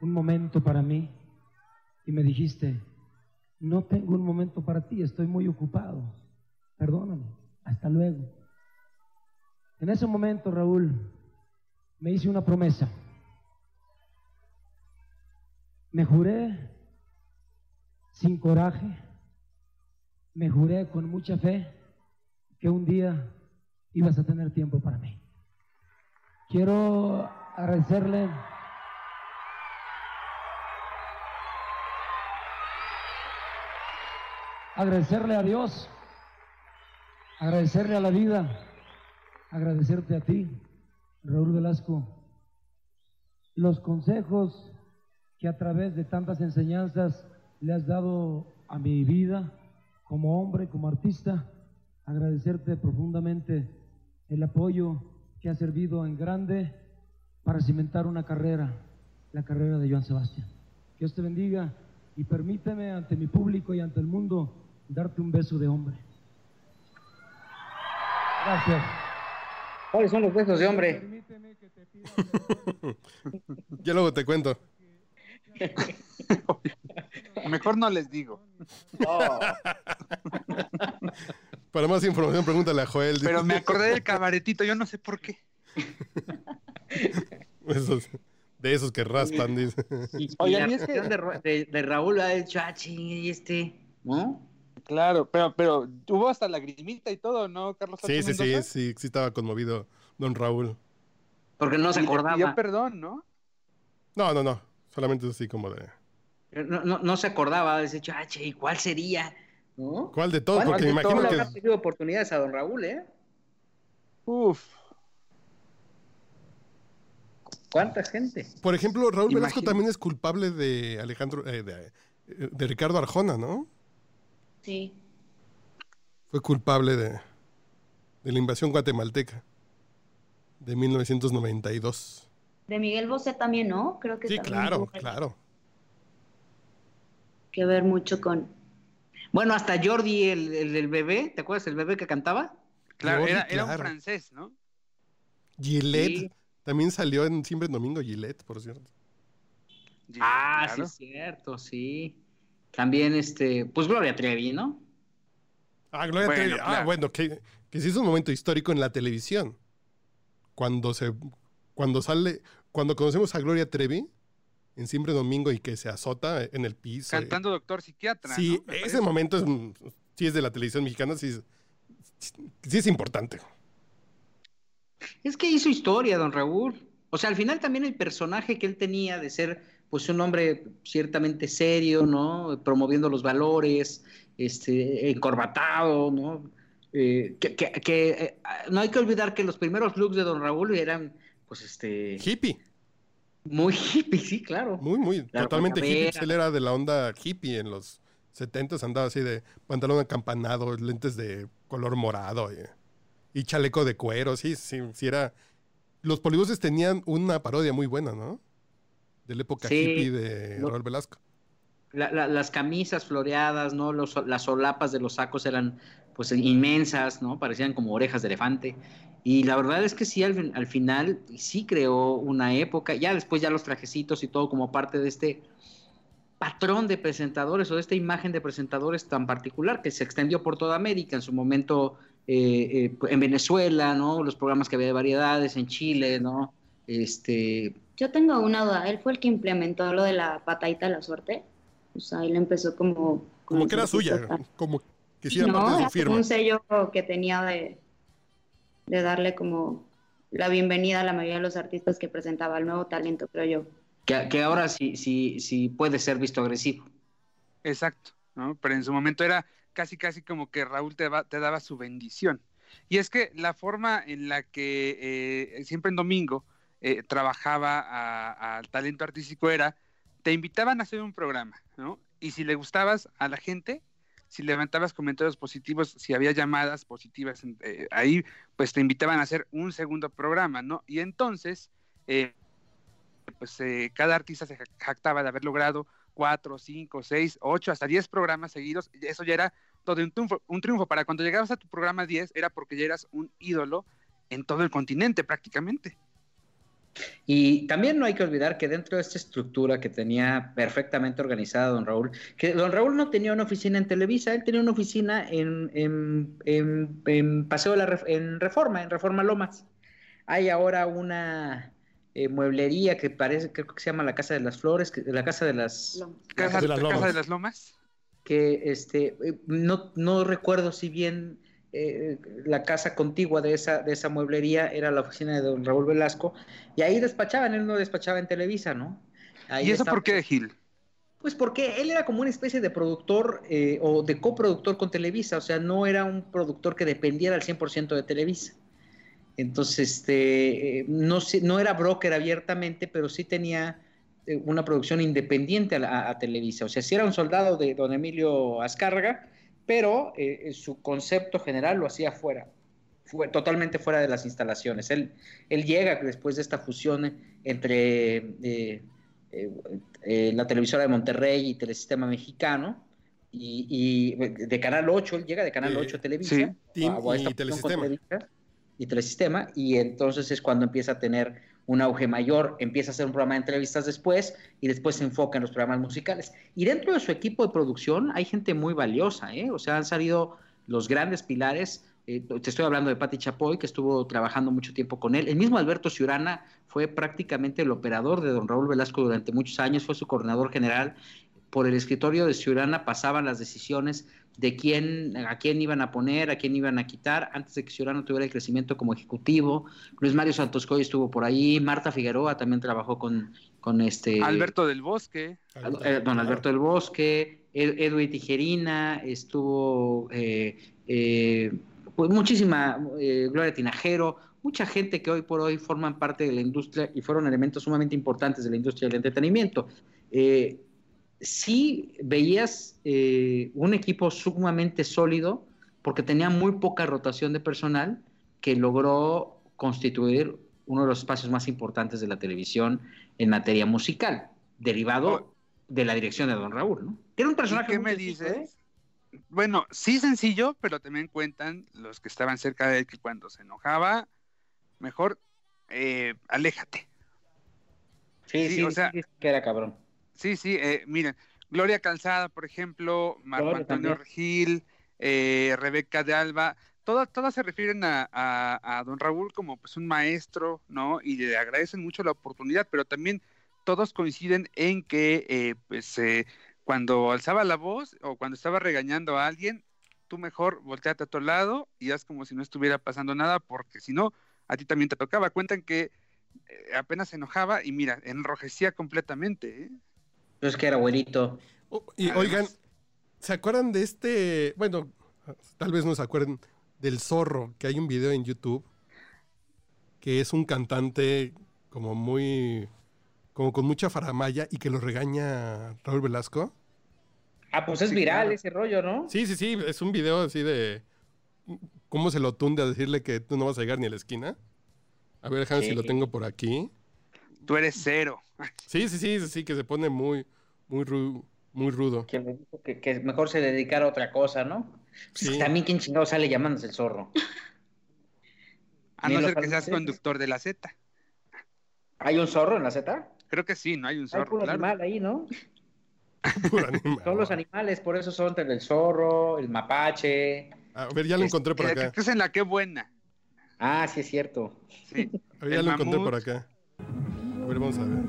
un momento para mí? Y me dijiste, no tengo un momento para ti, estoy muy ocupado, perdóname, hasta luego. En ese momento, Raúl, me hice una promesa. Me juré sin coraje, me juré con mucha fe que un día ibas a tener tiempo para mí. Quiero agradecerle agradecerle a Dios, agradecerle a la vida, agradecerte a ti, Raúl Velasco, los consejos que a través de tantas enseñanzas le has dado a mi vida como hombre, como artista, agradecerte profundamente el apoyo que ha servido en grande para cimentar una carrera, la carrera de Joan Sebastián. Dios te bendiga y permíteme ante mi público y ante el mundo darte un beso de hombre. Gracias. ¿Cuáles son los besos de hombre? Permíteme que te pida perdón. Ya luego te cuento. Mejor no les digo. Para más información, pregúntale a Joel. Pero me acordé del cabaretito, yo no sé por qué. Esos- de esos que raspan, dice. Y, y la y es que- de, de- de Raúl ha dicho, ah, ching, y este, ¿no? Claro, pero, pero hubo hasta lagrimita y todo, ¿no, Carlos? Sí, sí, sí, sí, sí estaba conmovido don Raúl. Porque no se acordaba. pidió perdón, ¿no? No, no, no. Solamente es así como de. No, no, no se acordaba, decía, ah, che, ¿y cuál sería? ¿No? ¿Cuál de todo? ¿Cuál Porque me de imagino ¿Cómo le que. habrá pedido oportunidades a don Raúl, eh? Uf. ¿Cuánta gente? Por ejemplo, Raúl Velasco Imagino. también es culpable de Alejandro. eh, de, de Ricardo Arjona, ¿no? Sí. Fue culpable de, de la invasión guatemalteca de 1992. De Miguel Bosé también, ¿no? Creo que Sí, claro, claro. que ver mucho con... Bueno, hasta Jordi, el, el, el bebé, ¿te acuerdas el bebé que cantaba? Claro, Jordi, era, era un francés, ¿no? Gillette. Sí. También salió en Siempre en Domingo Gillette, por cierto. Ah, Claro. sí, es cierto, sí. También, este, pues Gloria Trevi, ¿no? Ah, Gloria Bueno, Trevi. Ah, claro. bueno, que, que sí es un momento histórico en la televisión. Cuando se cuando sale, cuando conocemos a Gloria Trevi en Siempre Domingo y que se azota en el piso. Cantando Doctor Psiquiatra. Sí, ese momento es, sí es de la televisión mexicana, sí es, sí es importante. Es que hizo historia, don Raúl. O sea, al final también el personaje que él tenía de ser, pues, un hombre ciertamente serio, ¿no? Promoviendo los valores, este, encorbatado, ¿no? Eh, que, que- que, eh, no hay que olvidar que los primeros looks de don Raúl eran, pues, este, Hippie, muy hippie, sí, claro. muy, muy, Claro, totalmente hippie. Él era de la onda hippie en los 70 andaba así de pantalón acampanado, lentes de color morado y, y chaleco de cuero, sí, sí, sí era... Los polibuses tenían una parodia muy buena, ¿no? De la época Sí, hippie de lo- Raúl Velasco. La- la- las camisas floreadas, ¿no? Los- las solapas de los sacos eran pues inmensas, ¿no? Parecían como orejas de elefante. Y la verdad es que sí, al, al final sí creó una época, ya después ya los trajecitos y todo como parte de este patrón de presentadores o de esta imagen de presentadores tan particular que se extendió por toda América en su momento eh, eh, en Venezuela, ¿no? Los programas que había de variedades en Chile, ¿no? Este, Yo tengo una duda. ¿Él fue el que implementó lo de la patadita de la suerte? O sea, él empezó como... Como que era suya, como que sí Sí, era no, parte de era su firma. como un sello que tenía de, de darle como la bienvenida a la mayoría de los artistas que presentaba el nuevo talento, creo yo. que, que ahora sí, sí, sí puede ser visto agresivo. Exacto, ¿no? Pero en su momento era casi, casi como que Raúl te, va- te daba su bendición. Y es que la forma en la que eh, siempre en domingo eh, trabajaba al talento artístico era, te invitaban a hacer un programa, ¿no? Y si le gustabas a la gente, si levantabas comentarios positivos, si había llamadas positivas eh, ahí, pues te invitaban a hacer un segundo programa, ¿no? Y entonces, eh, pues eh, cada artista se jactaba de haber logrado cuatro, cinco, seis, ocho, hasta diez programas seguidos. Eso ya era todo un triunfo, un triunfo. Para cuando llegabas a tu programa 10 era porque ya eras un ídolo en todo el continente prácticamente. Y también no hay que olvidar que dentro de esta estructura que tenía perfectamente organizada don Raúl, que don Raúl no tenía una oficina en Televisa, él tenía una oficina en, en- en- en Paseo de la Ref- en Reforma, en Reforma Lomas. Hay ahora una eh, mueblería que parece, creo que se llama la Casa de las Flores, que- la Casa de las... Casa, de las Casa Lomas. de las Lomas. que este, eh, no, no recuerdo si bien eh, la casa contigua de esa, de esa mueblería era la oficina de don Raúl Velasco, y ahí despachaban, él no despachaba en Televisa, ¿no? Ahí ¿Y eso estaba- por qué, Gil? Pues porque él era como una especie de productor eh, o de coproductor con Televisa, o sea, no era un productor que dependiera al 100% de Televisa. Entonces, este, eh, no, no era broker abiertamente, pero sí tenía una producción independiente a, Televisa. O sea, sí era un soldado de don Emilio Azcárraga, pero eh, su concepto general lo hacía fuera, fue totalmente fuera de las instalaciones. Él, él llega después de esta fusión entre eh, eh, eh, la televisora de Monterrey y Telesistema Mexicano, y, y de Canal 8, él llega de Canal Eh, 8 a Televisa, sí, a- a y Telesistema. Televisa y Telesistema, y entonces es cuando empieza a tener un auge mayor, empieza a hacer un programa de entrevistas después y después se enfoca en los programas musicales. Y dentro de su equipo de producción hay gente muy valiosa, ¿eh? O sea, han salido los grandes pilares. eh, te estoy hablando de Patti Chapoy, que estuvo trabajando mucho tiempo con él. El mismo Alberto Ciurana fue prácticamente el operador de don Raúl Velasco durante muchos años, fue su coordinador general. Por el escritorio de Ciurana pasaban las decisiones de quién, a quién iban a poner, a quién iban a quitar, antes de que Ciurana tuviera el crecimiento como ejecutivo. Luis Mario Santos Coy estuvo por ahí, Marta Figueroa también trabajó con, con este... Alberto del Bosque. eh, don Alberto del Bosque, Ed- Edwin Tijerina, estuvo eh, eh, pues muchísima, Gloria Tinajero, mucha gente que hoy por hoy forman parte de la industria y fueron elementos sumamente importantes de la industria del entretenimiento. Eh, sí veías eh, un equipo sumamente sólido porque tenía muy poca rotación de personal que logró constituir uno de los espacios más importantes de la televisión en materia musical, derivado Oh. de la dirección de Don Raúl, ¿no? Era un ¿Y personaje qué me dices? Bueno, sí sencillo, pero también cuentan los que estaban cerca de él que cuando se enojaba, mejor eh, aléjate. Sí, Sí, sí, o sea- sí, sí, que era cabrón. Sí, sí, eh, miren, Gloria Calzada, por ejemplo, Marco Antonio. Regil, eh, Rebeca de Alba, todas, todas se refieren a, a, a don Raúl como pues un maestro, ¿no? Y le agradecen mucho la oportunidad, pero también todos coinciden en que eh, pues eh, cuando alzaba la voz o cuando estaba regañando a alguien, tú mejor volteate a otro lado y haz como si no estuviera pasando nada, porque si no, a ti también te tocaba. Cuentan que eh, apenas se enojaba y mira, enrojecía completamente. ¿eh? Es que era abuelito. Oh, y oigan, ¿se acuerdan de este? Bueno, tal vez no se acuerden del zorro, que hay un video en YouTube que es un cantante como muy, como con mucha faramaya y que lo regaña Raúl Velasco. Ah, pues es Sí, viral claro. ese rollo, ¿no? Sí, sí, sí, es un video así de cómo se lo tunde a decirle que tú no vas a llegar ni a la esquina. A ver, déjame si lo tengo por aquí. Tú eres cero. Sí, sí, sí, sí, sí, que se pone muy, muy, ru- muy rudo. Que dijo que, que mejor se dedicara a otra cosa, ¿no? Pues Sí. también quién chingado sale llamándose el zorro. A no ser que seas conductor de la Z. ¿Hay un zorro en la Z? Creo que sí, no hay un Hay zorro, puro claro. animal ahí, ¿no? Puro animal. Son los animales, por eso son el zorro, el mapache. A ver, ya lo encontré por acá. que es en la que buena. Ah, sí es cierto. Sí. A ver, ya el lo encontré por acá. A ver, vamos a ver.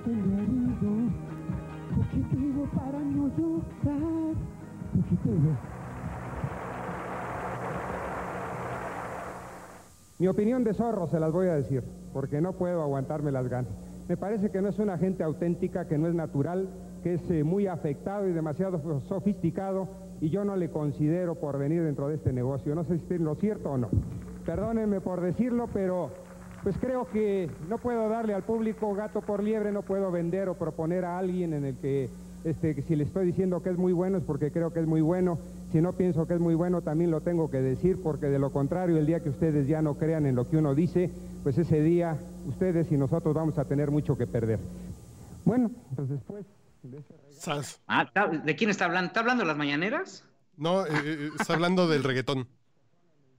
Mi opinión de zorro se las voy a decir, porque no puedo aguantarme las ganas. Me parece que no es una gente auténtica, que no es natural, que es eh, muy afectado y demasiado so- sofisticado, y yo no le considero por venir dentro de este negocio. No sé si en lo cierto o no. Perdónenme por decirlo, pero pues creo que no puedo darle al público gato por liebre, no puedo vender o proponer a alguien en el que este, si le estoy diciendo que es muy bueno es porque creo que es muy bueno. Si no pienso que es muy bueno, también lo tengo que decir, porque de lo contrario, el día que ustedes ya no crean en lo que uno dice, pues ese día ustedes y nosotros vamos a tener mucho que perder. Bueno, pues después de ese. Ah, ¿está- ¿de quién está hablando? ¿Está hablando de las mañaneras? No, eh, eh, está hablando del reggaetón.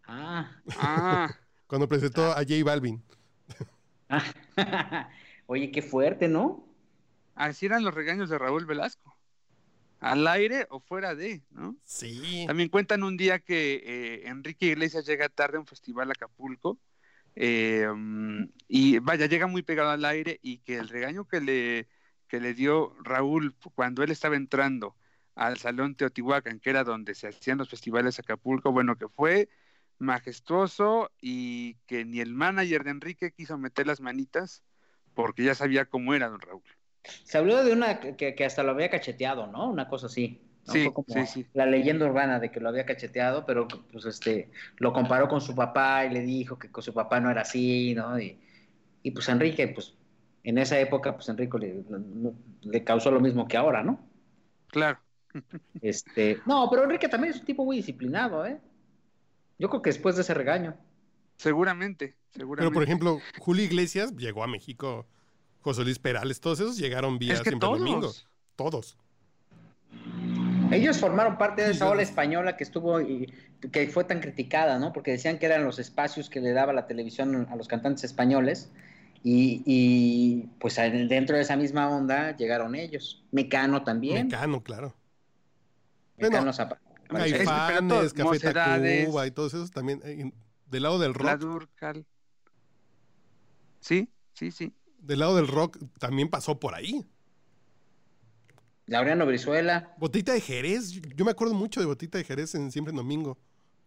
Ah. Ah, Cuando presentó a J Balvin. Oye, qué fuerte, ¿no? así eran los regaños de Raúl Velasco. Al aire o fuera de, ¿no? Sí. También cuentan un día que eh, Enrique Iglesias llega tarde a un festival a Acapulco eh, y vaya, llega muy pegado al aire y que el regaño que le, que le dio Raúl cuando él estaba entrando al Salón Teotihuacán, que era donde se hacían los festivales a Acapulco, bueno, que fue majestuoso y que ni el manager de Enrique quiso meter las manitas porque ya sabía cómo era don Raúl. Se habló de una que, que hasta lo había cacheteado, ¿no? Una cosa así. ¿no? Sí, Fue como sí, sí. La leyenda urbana de que lo había cacheteado, pero pues este lo comparó con su papá y le dijo que con su papá no era así, ¿no? Y, y pues Enrique, pues en esa época, pues Enrique le, le causó lo mismo que ahora, ¿no? Claro. Este, no, pero Enrique también es un tipo muy disciplinado, ¿eh? Yo creo que después de ese regaño. Seguramente, seguramente. Pero por ejemplo, Julio Iglesias llegó a México. José Luis Perales, todos esos llegaron vía es que siempre todos. domingo. Todos. Ellos formaron parte de esa ola española que estuvo y que fue tan criticada, ¿no? Porque decían que eran los espacios que le daba la televisión a los cantantes españoles y, y, pues en- dentro de esa misma onda llegaron ellos. Mecano también. Mecano, claro. Mecano Bueno, Caifanes, Café Mocedades, Tacuba y todos esos también. eh, Del lado del La rock, Durcal. Sí, sí, sí. del lado del rock también pasó por ahí. Laureano Brizuela. Botita de Jerez, yo me acuerdo mucho de Botita de Jerez en Siempre en Domingo.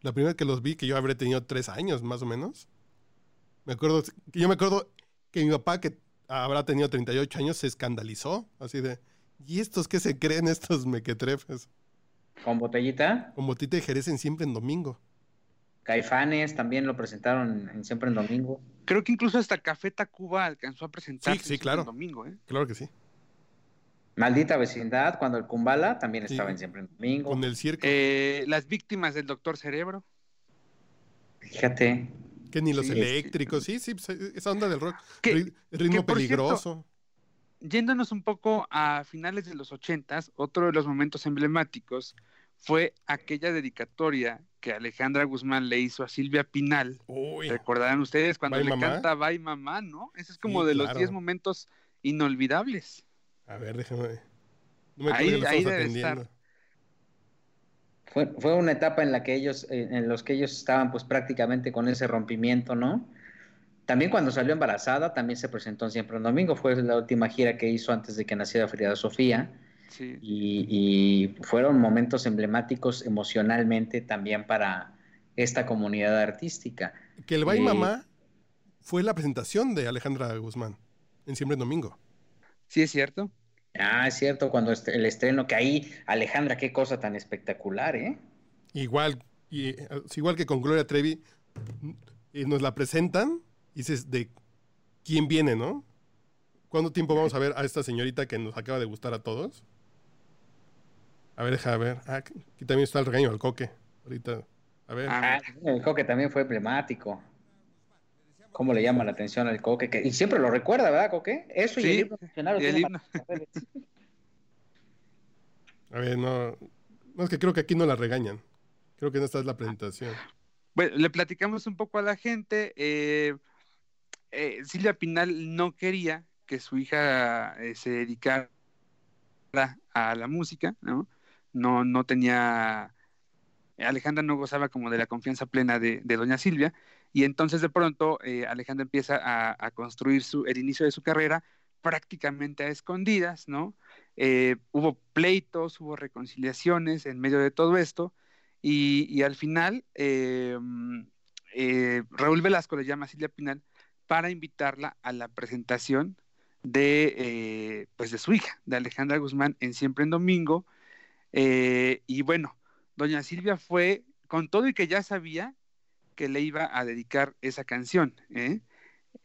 La primera que los vi, que yo habré tenido tres años más o menos. Me acuerdo, yo me acuerdo que mi papá, que habrá tenido 38 años, se escandalizó. Así de, ¿y estos qué se creen estos mequetrefes? Con botellita. Con Botita de Jerez en Siempre en Domingo. Caifanes también lo presentaron en Siempre en Domingo. Creo que incluso hasta Café Tacuba alcanzó a presentarse sí, en claro. domingo, ¿eh? Claro que sí. Maldita Vecindad, cuando el Kumbala también Sí. estaba en Siempre en Domingo. Con el circo. Eh, las víctimas del Doctor Cerebro. Fíjate. que ni los sí, eléctricos. Sí, sí, pues, esa onda del rock. Que- Ri- ritmo que, por cierto, peligroso. Yéndonos un poco a finales de los ochentas, otro de los momentos emblemáticos fue aquella dedicatoria que Alejandra Guzmán le hizo a Silvia Pinal. Uy, Recordarán ustedes cuando le mamá. canta Bye Mamá, ¿no? Ese es como Sí, de los claro. 10 momentos inolvidables. a ver, déjame. No me Ahí- ahí debe estar. Fue, fue una etapa en la que ellos, eh, en los que ellos estaban pues prácticamente con ese rompimiento, ¿no? También cuando salió embarazada, también se presentó en Siempre en Domingo, fue la última gira que hizo antes de que naciera Frida Sofía. Sí. Y, y fueron momentos emblemáticos emocionalmente también para esta comunidad artística. Que el Bye Eh, Mamá fue la presentación de Alejandra Guzmán en Siempre en Domingo. Sí, es cierto. Ah, es cierto, cuando est- el estreno, que ahí, Alejandra, qué cosa tan espectacular, ¿eh? Igual, y, eh, igual que con Gloria Trevi, y nos la presentan y dices de quién viene, ¿no? ¿Cuánto tiempo vamos a ver a esta señorita que nos acaba de gustar a todos? A ver, deja ver. Ah, aquí también está el regaño del coque. Ahorita. A ver. Ah, el Coque también fue emblemático. ¿Cómo le llama la atención al Coque? Que- y siempre lo recuerda, ¿verdad, Coque? Eso y Sí, el himno nacional y el tiene himno. para- A ver, no. No, es que creo que aquí no la regañan. Creo que no esta es la presentación. Bueno, le platicamos un poco a la gente. eh, eh, Silvia Pinal no quería que su hija eh, se dedicara a la música, ¿no? No, no tenía. Alejandra no gozaba como de la confianza plena de, doña Silvia, y entonces de pronto eh, Alejandra empieza a, construir su, el inicio de su carrera prácticamente a escondidas, ¿no? Eh, hubo pleitos, hubo reconciliaciones en medio de todo esto, y, al final eh, eh, Raúl Velasco le llama a Silvia Pinal para invitarla a la presentación de, eh, pues de su hija, de Alejandra Guzmán, en Siempre en Domingo. Eh, y bueno, doña Silvia fue con todo y que ya sabía que le iba a dedicar esa canción, ¿eh?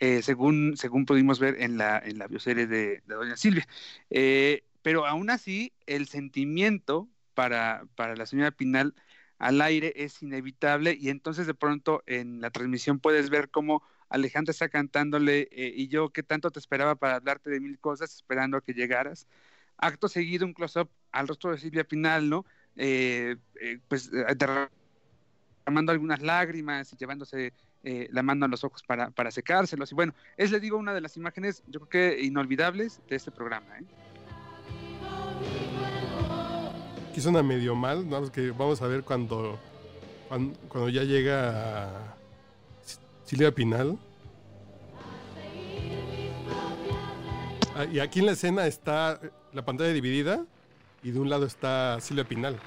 Eh, según, según pudimos ver en la, en la bioserie de, doña Silvia. Eh, pero aún así, el sentimiento para, para la señora Pinal al aire es inevitable y entonces de pronto en la transmisión puedes ver cómo Alejandra está cantándole eh, y yo que tanto te esperaba para hablarte de mil cosas esperando a que llegaras. Acto seguido un close-up al rostro de Silvia Pinal, ¿no? Eh, eh, pues eh, derramando algunas lágrimas y llevándose la mano a los ojos para, para secárselos. Y bueno, es, le digo, una de las imágenes, yo creo que inolvidables de este programa. ¿eh? Aquí suena medio mal, ¿no? que vamos a ver cuando, cuando, ya llega Silvia Pinal. Ah, y aquí en la escena está la pantalla dividida y de un lado está Silvia Pinal.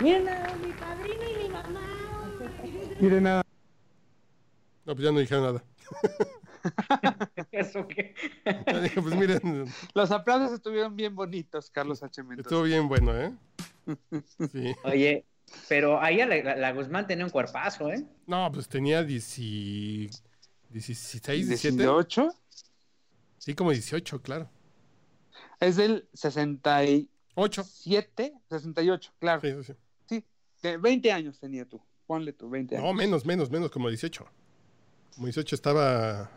Miren a mi padrino y mi mamá. Mire nada. No, pues ya no dijeron nada. ¿Eso qué? Ya dije, pues miren, Los aplausos estuvieron bien bonitos, Carlos H. Mendoza. estuvo bien bueno, ¿eh? Sí. Oye, pero ahí la, la- la Guzmán tenía un cuerpazo, ¿eh? No, pues tenía 10 16, 17. 18 Sí, como 18, claro. es del 67, 8. 68, claro. Sí, sí, sí. Sí, de 20 años tenía tú. Ponle tú, 20 años. No, menos, menos, menos, como 18. Como 18 estaba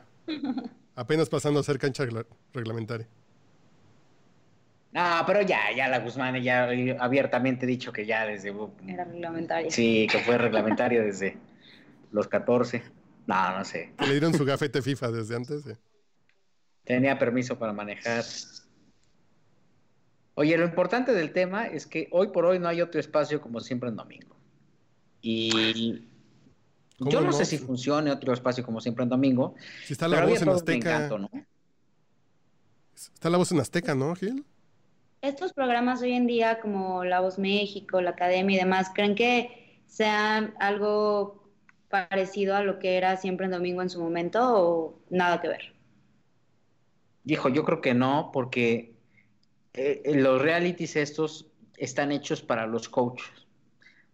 apenas pasando a ser cancha regla- reglamentaria. No, pero ya, ya la Guzmán ya eh, abiertamente dicho que ya desde... Era reglamentaria. Sí, que fue reglamentario desde los 14. No, no sé. Que le dieron su gafete FIFA desde antes. sí. Tenía permiso para manejar. Oye, lo importante del tema es que hoy por hoy no hay otro espacio como siempre en domingo. Y ¿Cómo yo no, no? sé si funcione otro espacio como siempre en domingo. Si está la voz en Azteca. encanto, ¿no? Está la voz en Azteca, ¿no, Gil? Estos programas hoy en día, como La Voz México, la Academia y demás, ¿creen que sean algo parecido a lo que era siempre en domingo en su momento o nada que ver? Dijo, yo creo que no, porque eh, eh, los realities estos están hechos para los coaches,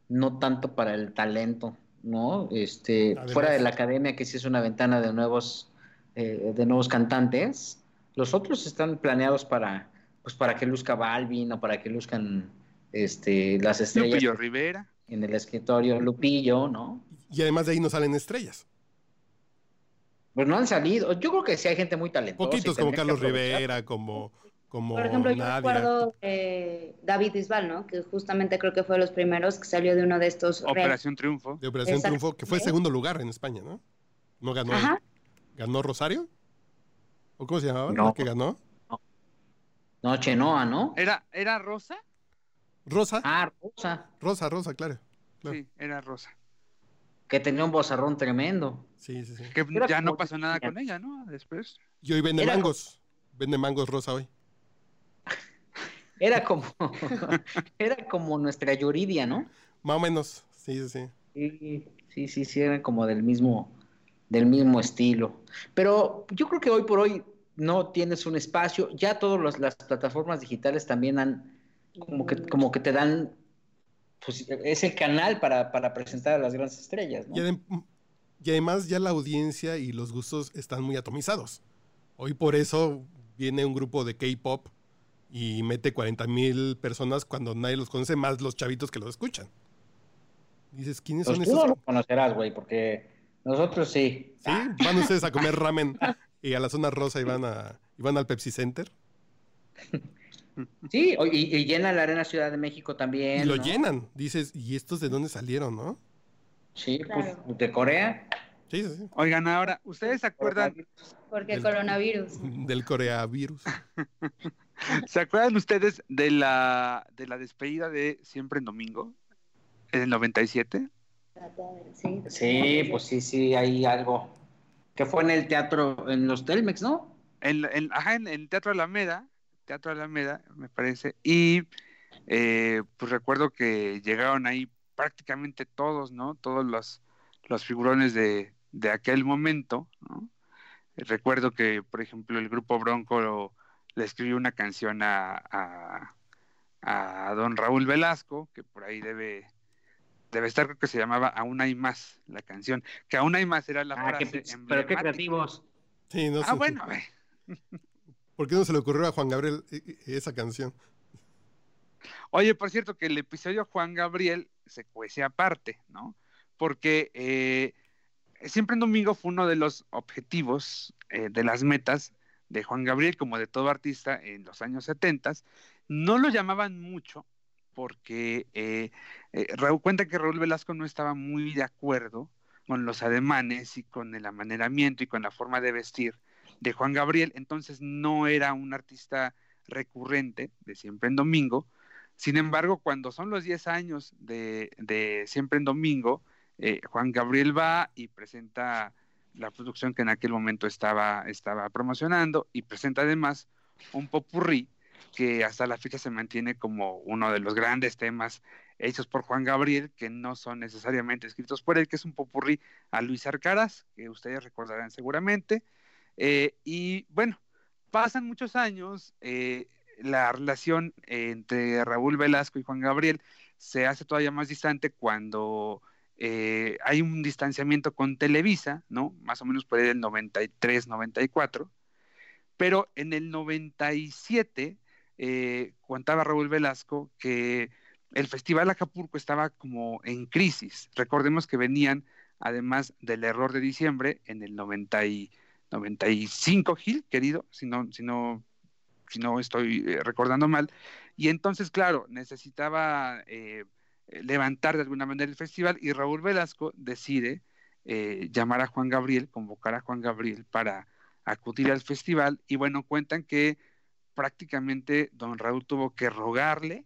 no tanto para el talento, ¿no? Este, Además. fuera de la academia, que sí es una ventana de nuevos, eh, de nuevos cantantes, los otros están planeados para, pues para que luzca Balvin o para que luzcan este, las estrellas Lupillo Rivera. en el escritorio, Lupillo, ¿no? Y además de ahí no salen estrellas. Pues no han salido. Yo creo que sí hay gente muy talentosa. Poquitos como Carlos. Rivera, como como Por ejemplo, yo Nadia. recuerdo eh, David Bisbal, ¿no? Que justamente creo que fue de los primeros que salió de uno de estos. Operación Triunfo. de Operación Exacto. Triunfo, que fue segundo lugar en España, ¿no? ¿No ganó? Ajá. ¿Ganó Rosario? ¿O cómo se llamaba? No. ¿La que ganó? No, Chenoa, ¿no? ¿Era, ¿Era Rosa? Rosa. Ah, Rosa, Rosa, Rosa, claro. Claro. Sí, era Rosa. que tenía un bozarrón tremendo. Sí, sí, sí. Que Era ya no pasó nada con ella, ¿no? Después. Y hoy vende Era mangos. Vende mangos Rosa hoy. Era como, era como nuestra Yuridia, ¿no? Más o menos. Sí, sí, sí. Sí, sí, sí, eran como del mismo, del mismo estilo. Pero yo creo que hoy por hoy no tienes un espacio. Ya todas las plataformas digitales también han, como que, como que te dan, pues es el canal para, para presentar a las grandes estrellas, ¿no? Y además ya la audiencia y los gustos están muy atomizados. Hoy por eso viene un grupo de K-pop y mete 40 mil personas cuando nadie los conoce, más los chavitos que los escuchan. Dices, ¿quiénes Pues son tú esos? no lo conocerás, güey, porque nosotros sí. ¿Sí? Van ustedes a comer ramen y a la zona rosa y van, a, y van al Pepsi Center. Sí, y, y llena la Arena Ciudad de México también. Y lo ¿no? llenan. Dices, ¿y estos de dónde salieron, no? Sí, Claro. pues de Corea. Sí, sí, sí. Oigan, ahora, ¿ustedes se acuerdan, Porque El- coronavirus. Del coreavirus. ¿Se acuerdan ustedes de la, de la despedida de Siempre en Domingo? En el 97. Sí, Sí, pues sí, sí, hay algo. Que fue en el teatro, en los Telmex, ¿no? En, en, ajá, en, en Teatro Alameda, Teatro Alameda, me parece, y eh, pues recuerdo que llegaron ahí prácticamente todos, ¿no? Todos los, los figurones de, de aquel momento, ¿no? Recuerdo que, por ejemplo, el grupo Bronco le escribió una canción a, a, a don Raúl Velasco, que por ahí debe, debe estar, creo que se llamaba Aún hay más, la canción, que Aún hay más era la Ah, frase pe- pero qué creativos. Sí, no Ah, sé. bueno, eh. ¿Por qué no se le ocurrió a Juan Gabriel eh, eh, esa canción? Oye, por cierto, que el episodio Juan Gabriel se cuece aparte, ¿no? Porque eh, siempre en domingo fue uno de los objetivos, eh, de las metas de Juan Gabriel, como de todo artista en los años 70. No lo llamaban mucho porque eh, eh, Raúl cuenta que Raúl Velasco no estaba muy de acuerdo con los ademanes y con el amaneramiento y con la forma de vestir de Juan Gabriel, entonces no era un artista recurrente de siempre en domingo, sin embargo, cuando son los 10 años de, de Siempre en Domingo, eh, Juan Gabriel va y presenta la producción que en aquel momento estaba, estaba promocionando y presenta además un popurrí que hasta la fecha se mantiene como uno de los grandes temas hechos por Juan Gabriel, que no son necesariamente escritos por él, que es un popurrí a Luis Arcaraz, que ustedes recordarán seguramente. Eh, y bueno, pasan muchos años, eh, la relación entre Raúl Velasco y Juan Gabriel se hace todavía más distante cuando eh, hay un distanciamiento con Televisa, ¿no? Más o menos por ahí del 93, 94. Pero en el 97 eh, contaba Raúl Velasco que el Festival Acapulco estaba como en crisis. Recordemos que venían, además del error de diciembre, en el 90 y 95, Gil, querido, si no, si no, si no estoy eh, recordando mal. Y entonces, claro, necesitaba levantar de alguna manera el festival y Raúl Velasco decide eh, llamar a Juan Gabriel, convocar a Juan Gabriel para acudir al festival. Y bueno, cuentan que prácticamente don Raúl tuvo que rogarle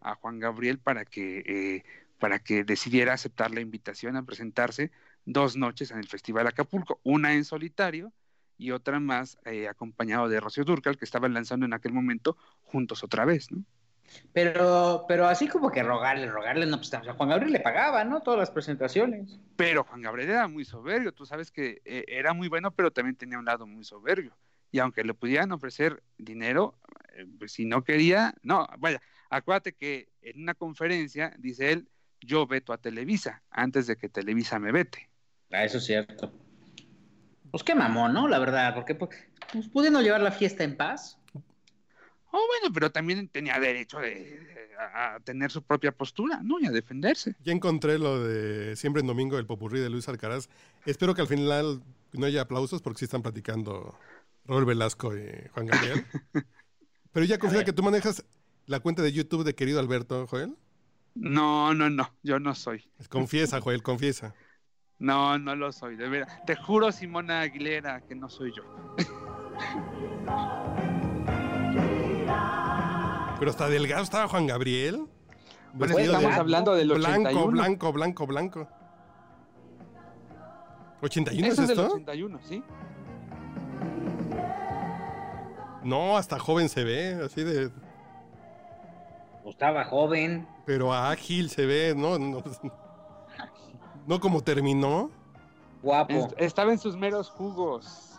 a Juan Gabriel para que, eh, para que decidiera aceptar la invitación a presentarse dos noches en el Festival Acapulco, una en solitario y otra más eh, acompañado de Rocío Durcal, que estaban lanzando en aquel momento juntos otra vez. Pero, pero así como que rogarle, rogarle, no, pues a Juan Gabriel le pagaba, ¿no? Todas las presentaciones. Pero Juan Gabriel era muy soberbio, tú sabes que eh, era muy bueno, pero también tenía un lado muy soberbio. Y aunque le pudieran ofrecer dinero, eh, pues si no quería, no, vaya, acuérdate que en una conferencia dice él, yo veto a Televisa antes de que Televisa me vete. Ah, eso es cierto. Pues qué mamón, ¿no? La verdad, porque pues, pues pudiendo llevar la fiesta en paz. Oh, bueno, pero también tenía derecho de, de- a, a tener su propia postura, ¿no? Y a defenderse. Ya encontré lo de Siempre en Domingo, el popurrí de Luis Alcaraz. Espero que al final no haya aplausos porque sí están platicando Raúl Velasco y Juan Gabriel. Pero ya ver. que tú manejas la cuenta de YouTube de querido Alberto, Joel. No, no, no, yo no soy. Confiesa, Joel, confiesa. No, no lo soy, de veras. Te juro, Simona Aguilera, que no soy yo. Pero hasta delgado estaba Juan Gabriel. Bueno, estamos de hablando del blanco, 81. blanco, blanco, blanco. ¿81 es Eso es del esto? 81, ¿sí? No, hasta joven se ve, así de... Estaba joven. Pero ágil se ve, ¿no? No, no como terminó. Guapo. Est- Estaba en sus meros jugos.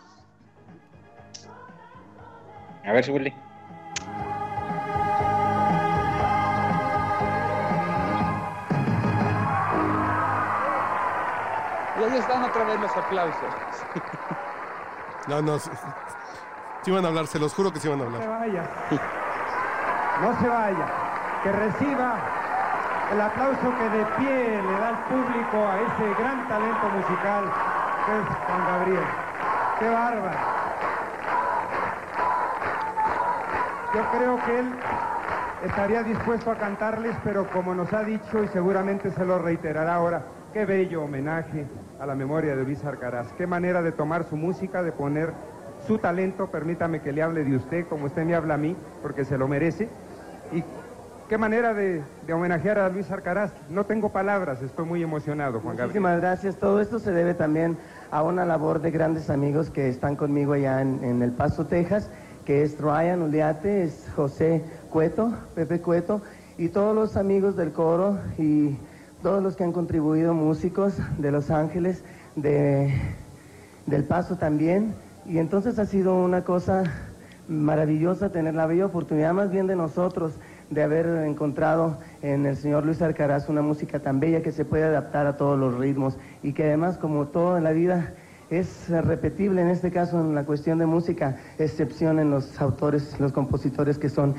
A ver, súbele. Están otra vez los aplausos. No, no. Sí sí van a hablar, se los juro que sí van a No se hablar. vaya. No se vaya. Que reciba el aplauso que de pie le da el público a ese gran talento musical que es Juan Gabriel. ¡Qué bárbaro! Yo creo que él estaría dispuesto a cantarles, pero como nos ha dicho y seguramente se lo reiterará ahora, qué bello homenaje a la memoria de Luis Arcaraz. Qué manera de tomar su música, de poner su talento, permítame que le hable de usted como usted me habla a mí, porque se lo merece. Y qué manera de, homenajear a Luis Arcaraz. No tengo palabras, estoy muy emocionado, Juan Gabriel. Muchísimas gracias. Todo esto se debe también a una labor de grandes amigos que están conmigo allá en, en El Paso, Texas, que es Ryan Uliate, es José Cueto, Pepe Cueto, y todos los amigos del coro y todos los que han contribuido, músicos de Los Ángeles, de, del Paso también. Y entonces ha sido una cosa maravillosa tener la bella oportunidad más bien de nosotros de haber encontrado en el señor Luis Alcaraz una música tan bella que se puede adaptar a todos los ritmos y que además como todo en la vida es repetible en este caso en la cuestión de música, excepción en los autores, los compositores que son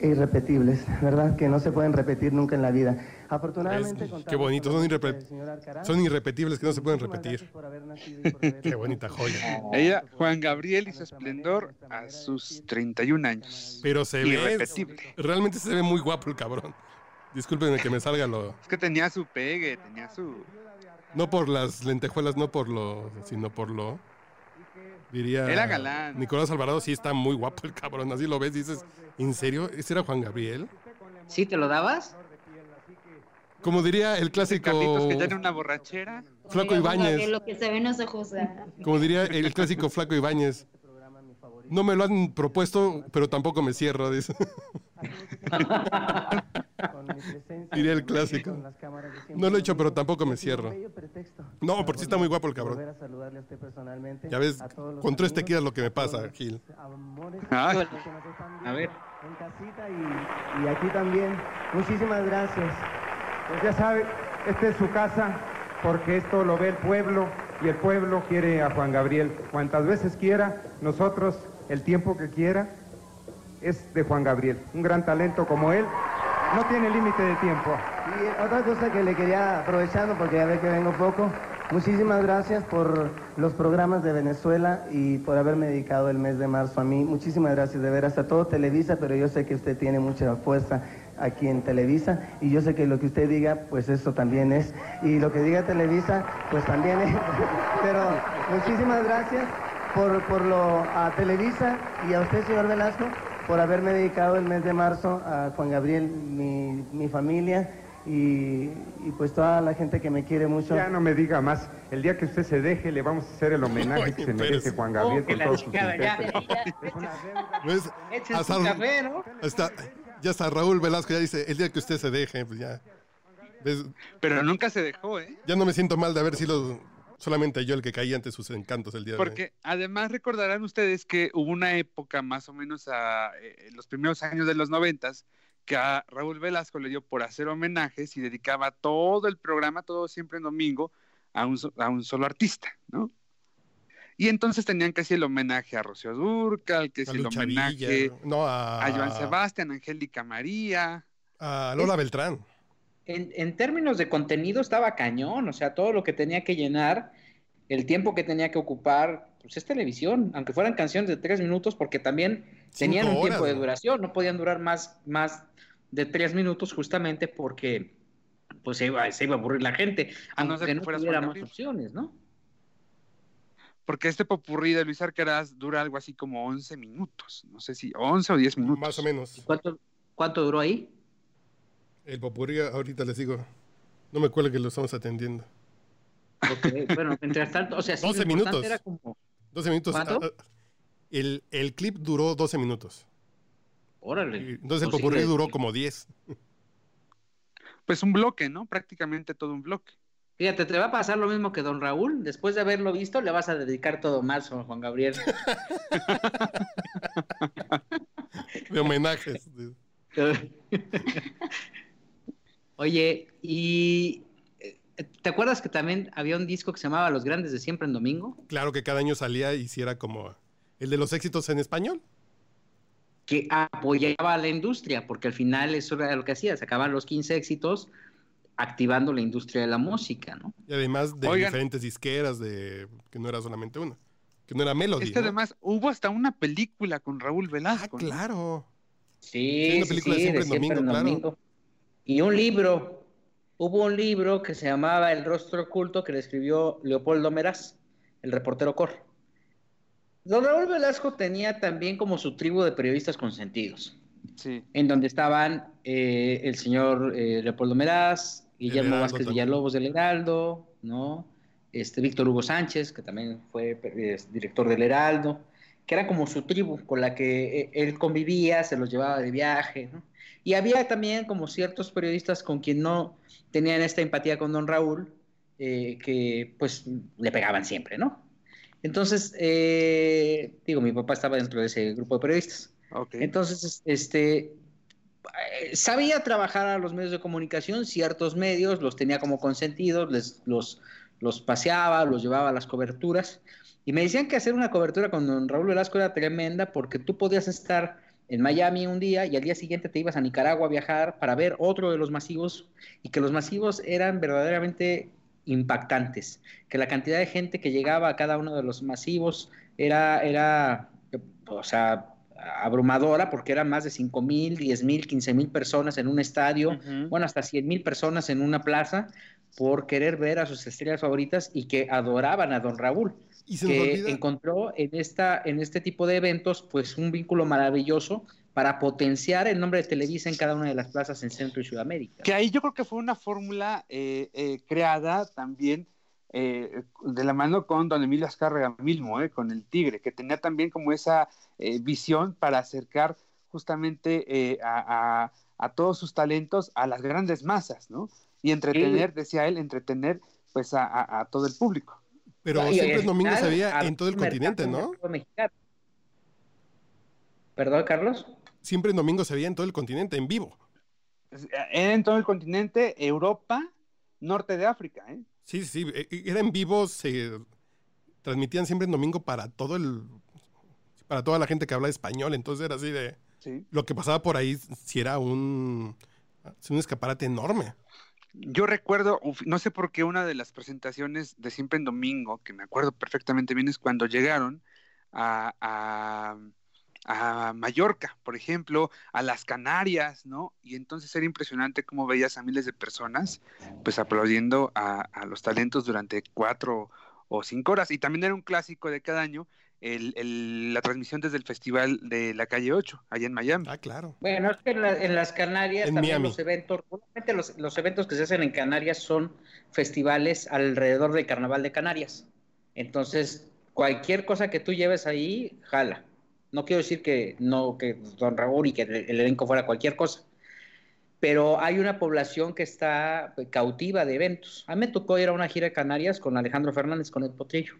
irrepetibles, ¿verdad? Que no se pueden repetir nunca en la vida. Afortunadamente Es- qué bonito, son, Alcaraz. son irrepetibles que no se pueden repetir. gracias por haber nacido y por haber Qué bonita joya. Ella, Juan Gabriel y su esplendor a sus 31 años. Pero se ve, Irrepetible. realmente se ve muy guapo el cabrón. Discúlpenme que me salga lo... Es que tenía su pegue, tenía su... No por las lentejuelas, no por lo... sino por lo... Diría... Era galán. Nicolás Alvarado sí está muy guapo el cabrón. Así lo ves y dices, ¿en serio? ¿Ese era Juan Gabriel? ¿Sí te lo dabas? Como diría el clásico... Carlitos que tiene una borrachera. Flaco Ibáñez. que Lo que se ve no se juzga. Como diría el clásico Flaco Ibáñez. No me lo han propuesto, pero tampoco me cierro, dice. Con mi presencia, Diría el con clásico. No lo he hecho, pero tampoco me cierro. No, porque sí está muy guapo el cabrón. Ya ves, a todos los con tres tequilas lo que me pasa, Gil. amores Ah. A ver. En casita y, y aquí también. Muchísimas gracias. Pues ya sabe, esta es su casa, porque esto lo ve el pueblo y el pueblo quiere a Juan Gabriel. Cuantas veces quiera, nosotros, el tiempo que quiera, es de Juan Gabriel. Un gran talento como él, no tiene límite de tiempo. Y otra cosa que le quería, aprovechando porque ya ve que vengo poco, muchísimas gracias por los programas de Venezuela y por haberme dedicado el mes de marzo a mí. Muchísimas gracias, de veras, a todo Televisa, pero yo sé que usted tiene mucha fuerza aquí en Televisa y yo sé que lo que usted diga, pues eso también es. Y lo que diga Televisa, pues también es. Pero muchísimas gracias por, por lo a Televisa y a usted, señor Velasco, por haberme dedicado el mes de marzo a Juan Gabriel, mi, mi familia y, y pues toda la gente que me quiere mucho. Ya no me diga más. El día que usted se deje, le vamos a hacer el homenaje que se merece. Juan Gabriel Oh, con todos sus ya. está Raúl Velasco, ya dice, el día que usted se deje, pues ya. ¿Ves? Pero nunca se dejó, ¿eh? Ya no me siento mal de haber sido solamente yo el que caí ante sus encantos el día de hoy. Porque además recordarán ustedes que hubo una época más o menos a eh, los primeros años de los noventas que a Raúl Velasco le dio por hacer homenajes y dedicaba todo el programa, todo siempre en domingo, a un, a un solo artista, ¿no? Y entonces tenían hacer el homenaje a Rocío Durcal, que es el Lucha homenaje no, a, a Joan Sebastián, Angélica María. a Lola Beltrán. En, en términos de contenido estaba cañón, o sea, todo lo que tenía que llenar, el tiempo que tenía que ocupar, pues es televisión, aunque fueran canciones de tres minutos, porque también Tenían un horas, tiempo de duración, no podían durar más, más de tres minutos justamente porque pues se iba, se iba a aburrir la gente, A no aunque ser que no fueras tuviera Juan más opciones, ¿no? Porque este popurrí de Luis Arcaraz dura algo así como 11 minutos. No sé si 11 o 10 minutos. Más o menos. ¿Cuánto, cuánto duró ahí? El popurrí, ahorita les digo. No me acuerdo que lo estamos atendiendo. Ok, bueno, mientras tanto, o sea, sí, lo 12 importante minutos. era como, 12 minutos. Ah, ah, el, el clip duró 12 minutos. órale. Entonces el Pues sí, popurrí de- duró como 10. Pues un bloque, ¿no? Prácticamente todo un bloque. Fíjate, te va a pasar lo mismo que don Raúl. Después de haberlo visto, le vas a dedicar todo más a Juan Gabriel. De homenajes. Oye, y eh, ¿te acuerdas que también había un disco que se llamaba Los Grandes de Siempre en Domingo? Claro que cada año salía y hiciera como el de los éxitos en español. Que apoyaba a la industria, porque al final eso era lo que hacía, sacaban los 15 éxitos activando la industria de la música, ¿no? Y además de Oigan. diferentes disqueras, de que no era solamente una. Que no era Melody. Es que ¿no? además hubo hasta una película con Raúl Ah, Velasco. ¿no? claro. Sí, Sí, una película sí, de Siempre de en Domingo, Siempre en claro. Y un libro. Hubo un libro que se llamaba El rostro oculto que le escribió Leopoldo Meraz, el reportero Cor. Don Raúl Velasco tenía también como su tribu de periodistas consentidos, Sí. en donde estaban eh, el señor eh, Leopoldo Meraz, Guillermo Heraldo Vázquez también. Villalobos del Heraldo, ¿no? Este, Víctor Hugo Sánchez, que también fue eh, director del Heraldo, que era como su tribu con la que eh, él convivía, se los llevaba de viaje, ¿no? Y había también como ciertos periodistas con quien no tenían esta empatía con don Raúl, eh, que pues le pegaban siempre, ¿no? Entonces, eh, digo, mi papá estaba dentro de ese grupo de periodistas. Ok. Entonces, este, eh, sabía trabajar a los medios de comunicación, ciertos medios los tenía como consentidos, les, los, los paseaba, los llevaba a las coberturas. Y me decían que hacer una cobertura con don Raúl Velasco era tremenda porque tú podías estar en Miami un día y al día siguiente te ibas a Nicaragua a viajar para ver otro de los masivos y que los masivos eran verdaderamente impactantes, que la cantidad de gente que llegaba a cada uno de los masivos era, era o sea, abrumadora porque eran más de 5 mil, 10 mil, 15 mil personas en un estadio, bueno, hasta 100 mil personas en una plaza por querer ver a sus estrellas favoritas y que adoraban a don Raúl Y se nos que encontró en, esta, en este tipo de eventos pues un vínculo maravilloso para potenciar el nombre de Televisa en cada una de las plazas en Centro y Sudamérica. Que ahí yo creo que fue una fórmula eh, eh, creada también eh, de la mano con don Emilio Azcárraga mismo, eh, con el Tigre, que tenía también como esa eh, visión para acercar justamente eh, a, a- a todos sus talentos a las grandes masas, ¿no? Y entretener, decía él, entretener pues a, a- a todo el público. Pero No, siempre en domingo se abrió en todo el continente, en el ¿no? mexicano. ¿Perdón, Carlos? Siempre en domingo se veía en todo el continente, en vivo. Era en todo el continente, Europa, norte de África, ¿eh? Sí, sí, eh, era en vivo, se transmitían siempre en domingo para todo el para toda la gente que habla español, entonces era así de Sí. lo que pasaba por ahí si era un un escaparate enorme. Yo recuerdo, no sé por qué una de las presentaciones de Siempre en Domingo, que me acuerdo perfectamente bien, es cuando llegaron a, a- a Mallorca, por ejemplo, a las Canarias, ¿no? Y entonces era impresionante cómo veías a miles de personas, pues aplaudiendo a, a los talentos durante cuatro o cinco horas. Y también era un clásico de cada año el- el- la transmisión desde el Festival de la Calle 8, allá en Miami. Ah, claro. Bueno, es que en, la- en las Canarias En también Miami. los eventos, normalmente los, los eventos que se hacen en Canarias son festivales alrededor del Carnaval de Canarias. Entonces, cualquier cosa que tú lleves ahí, jala. No quiero decir que no, que Don Raúl y que el, el elenco fuera cualquier cosa, pero hay una población que está cautiva de eventos. A mí me tocó ir a una gira de Canarias con Alejandro Fernández, con el Potrillo.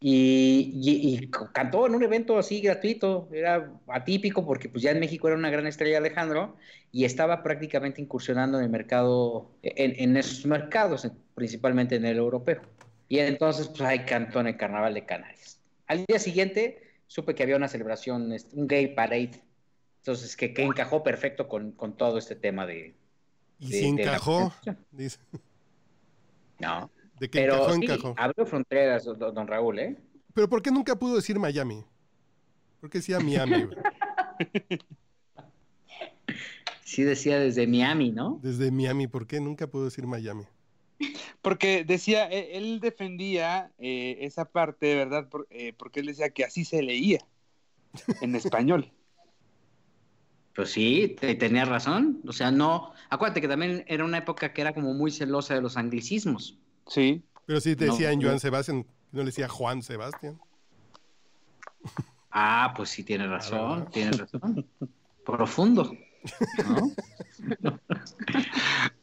Y, y- y cantó en un evento así gratuito, era atípico porque pues ya en México era una gran estrella Alejandro y estaba prácticamente incursionando en el mercado, en, en esos mercados, en- principalmente en el europeo. Y entonces pues ahí cantó en el Carnaval de Canarias. Al día siguiente supe que había una celebración, este, un gay parade, entonces que, que encajó perfecto con, con todo este tema de... Y de- si de encajó, dice, No, de que pero encajó, sí, encajó. abrió fronteras don, Raúl, ¿eh? Pero ¿por qué nunca pudo decir Miami? Creo que decía Miami. Sí decía desde Miami, ¿no? Desde Miami, ¿por qué nunca puedo decir Miami? Porque decía, e- él defendía eh, esa parte, ¿verdad? Por- eh, porque él decía que así se leía en español. Pues sí, te, tenías razón. O sea, no. Acuérdate que también era una época que era como muy celosa de los anglicismos. Sí. Pero sí te decían no. Joan Sebastián, no le decía Juan Sebastián. Ah, pues sí, tienes Ah, razón, tienes razón. Profundo. ¿no?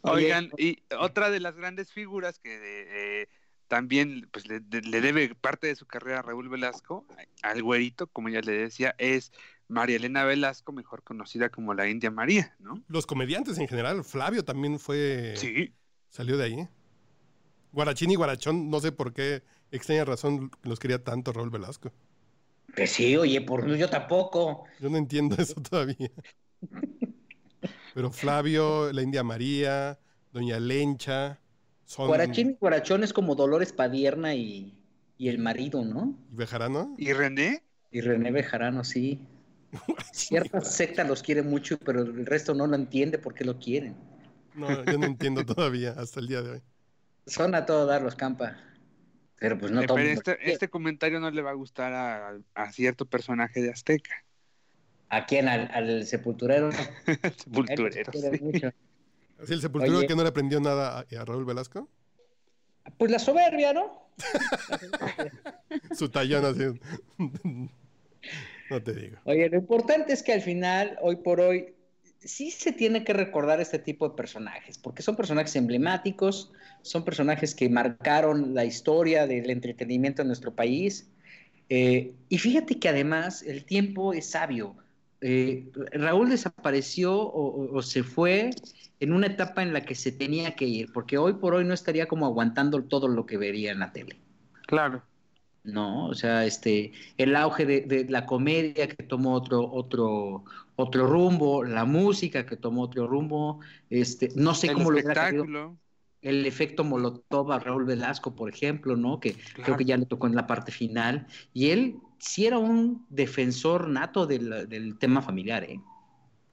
Oigan, y otra de las grandes figuras que eh, también pues, le debe parte de su carrera a Raúl Velasco, al güerito, como ya le decía, es María Elena Velasco, mejor conocida como la India María, ¿no? Los comediantes en general, Flavio también fue. Sí. Salió de ahí. Guarachín y Guarachón, no sé por qué extraña razón los quería tanto Raúl Velasco. Que sí, oye, por yo tampoco. Yo no entiendo eso todavía. Pero Flavio, la India María, Doña Lencha, son. Guarachín y Guarachón es como Dolores Padierna y, y el marido, ¿no? ¿Y Bejarano? ¿Y René? Y René Bejarano, sí. Cierta secta los quiere mucho, pero el resto no lo entiende por qué lo quieren. No, yo no entiendo todavía hasta el día de hoy. Son a todo dar los campa. Pero pues no Eh, todo pero mundo este, este comentario no le va a gustar a, a cierto personaje de Azteca. ¿A quién? ¿Al, al sepulturero? Sepulturero, Él sí. mucho. ¿Es el sepulturero Oye. que no le aprendió nada a, a Raúl Velasco? Pues la soberbia, ¿no? Su tallón así. no te digo. Oye, lo importante es que al final, hoy por hoy, sí se tiene que recordar este tipo de personajes, porque son personajes emblemáticos, son personajes que marcaron la historia del entretenimiento en nuestro país. Eh, y fíjate que además el tiempo es sabio. Eh, Raúl desapareció o, o- o se fue en una etapa en la que se tenía que ir, porque hoy por hoy no estaría como aguantando todo lo que vería en la tele. Claro. ¿No? O sea, este, el auge de, de la comedia que tomó otro, otro, otro rumbo, la música que tomó otro rumbo, este, no sé El cómo lo hubiera espectáculo. El efecto Molotov a Raúl Velasco, por ejemplo, ¿no? Que creo que ya le tocó en la parte final. Y él sí era un defensor nato del, del tema familiar, ¿eh?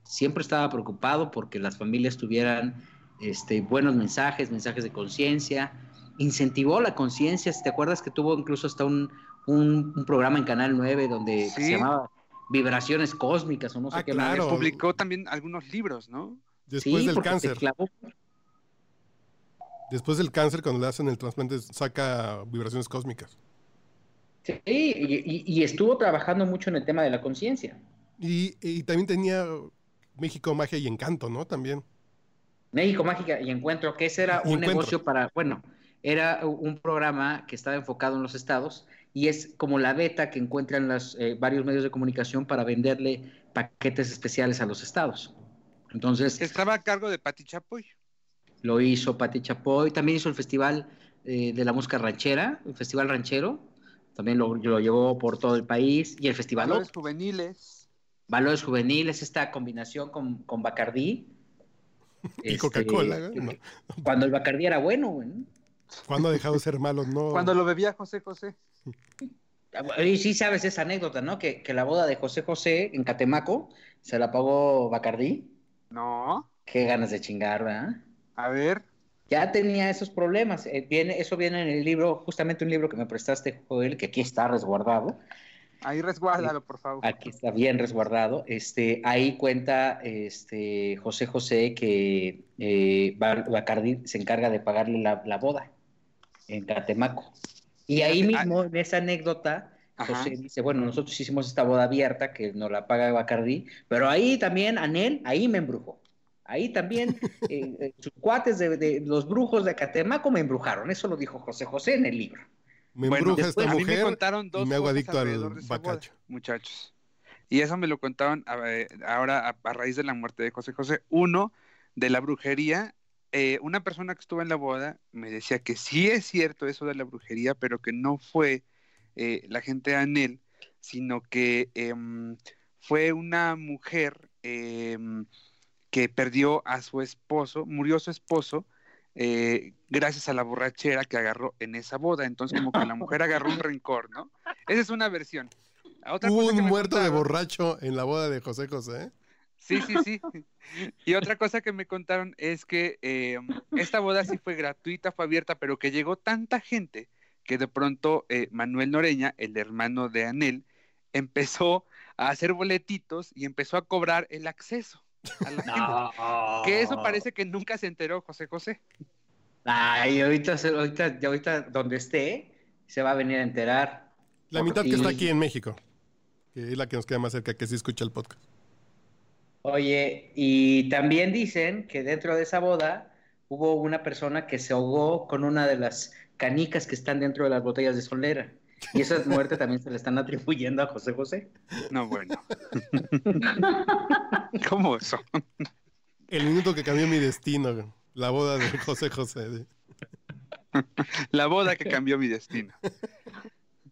Siempre estaba preocupado porque las familias tuvieran este, buenos mensajes, mensajes de conciencia. Incentivó la conciencia. Si te acuerdas que tuvo incluso hasta un, un, un programa en Canal 9 donde se llamaba Vibraciones Cósmicas o no sé Ah, qué. claro. madre. Publicó también algunos libros, ¿no? Después Sí, del cáncer. Después del cáncer, cuando le hacen el trasplante, saca vibraciones cósmicas. Sí, y, y- y estuvo trabajando mucho en el tema de la conciencia. Y, y también tenía México, Magia y Encanto, ¿no? También. México Mágica y Encuentro, que ese era Y un Encuentro. negocio para, bueno, era un programa que estaba enfocado en los estados y es como la beta que encuentran los eh, varios medios de comunicación para venderle paquetes especiales a los estados. Entonces Estaba a cargo de Pati Chapoy. lo hizo Pati Chapoy, también hizo el festival eh, de la música ranchera, el festival ranchero, también lo, lo llevó por todo el país y el festival Valores juveniles. Valores Juveniles, esta combinación con, con Bacardí. Y Este, Coca-Cola, ¿no? Cuando el Bacardí era bueno, güey. ¿no? ¿Cuándo ha dejado de ser malo? No. Cuando lo bebía José José. Y sí sabes esa anécdota, ¿no? Que, que la boda de José José en Catemaco se la pagó Bacardí. No. Qué ganas de chingar, ¿verdad? A ver. Ya tenía esos problemas. Eh, viene, eso viene en el libro, justamente un libro que me prestaste, Joel, que aquí está resguardado. Ahí resguárdalo, por favor. Aquí está bien resguardado. Este, ahí cuenta este, José José que eh, Ba- Bacardí se encarga de pagarle la, la boda en Catemaco. Y ahí Fíjate, mismo, en esa anécdota, Ajá. José dice, bueno, nosotros hicimos esta boda abierta que nos la paga Bacardí, pero ahí también, Anel, ahí me embrujó. Ahí también eh, eh, sus cuates de, de los brujos de Catemaco me embrujaron. Eso lo dijo José José en el libro. Me Bueno, embruja esta a mí me mujer contaron dos y me hago adicto al boda, bacacho. muchachos. Y eso me lo contaban a- eh, ahora a, a raíz de la muerte de José José. Uno, de la brujería. Eh, una persona que estuvo en la boda me decía que sí es cierto eso de la brujería, pero que no fue eh, la gente de Anel, sino que em, fue una mujer em, que perdió a su esposo, murió su esposo, eh, gracias a la borrachera que agarró en esa boda. Entonces, como que la mujer agarró un rencor, ¿no? Esa es una versión. Otra Hubo un muerto de borracho en la boda de José José. Sí, sí, sí. Y otra cosa que me contaron es que eh, esta boda sí fue gratuita, fue abierta, pero que llegó tanta gente que de pronto eh, Manuel Noreña, el hermano de Anel, empezó a hacer boletitos y empezó a cobrar el acceso a la gente. Que eso parece que nunca se enteró José José. Ay, ahorita, se- ahorita, ya ahorita donde esté, se va a venir a enterar. La mitad que está aquí en México, que es la que nos queda más cerca, que sí escucha el podcast. Oye, y también dicen que dentro de esa boda hubo una persona que se ahogó con una de las canicas que están dentro de las botellas de solera. Y esa muerte también se le están atribuyendo a José José. No, bueno. ¿Cómo eso? El minuto que cambió mi destino, la boda de José José. La boda que cambió mi destino.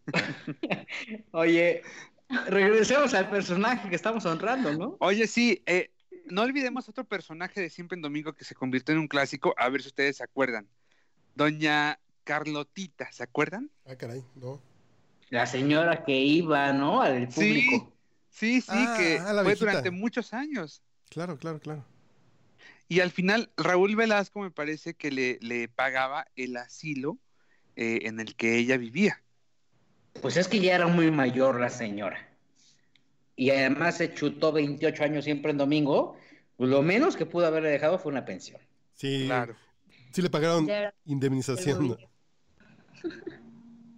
Oye, regresemos al personaje que estamos honrando, ¿no? Oye, sí, eh, no olvidemos otro personaje de Siempre en Domingo que se convirtió en un clásico, a ver si ustedes se acuerdan. Doña Carlotita, ¿se acuerdan? Ah, caray, no. La señora que iba, ¿no? Al público. Sí, sí, Ah, que ah, fue durante muchos años. Claro, claro, claro. Y al final, Raúl Velasco me parece que le, le pagaba el asilo eh, en el que ella vivía. Pues es que ya era muy mayor la señora. Y además se chutó 28 años siempre en domingo. Pues lo menos que pudo haberle dejado fue una pensión. Sí, Claro. sí le pagaron indemnización.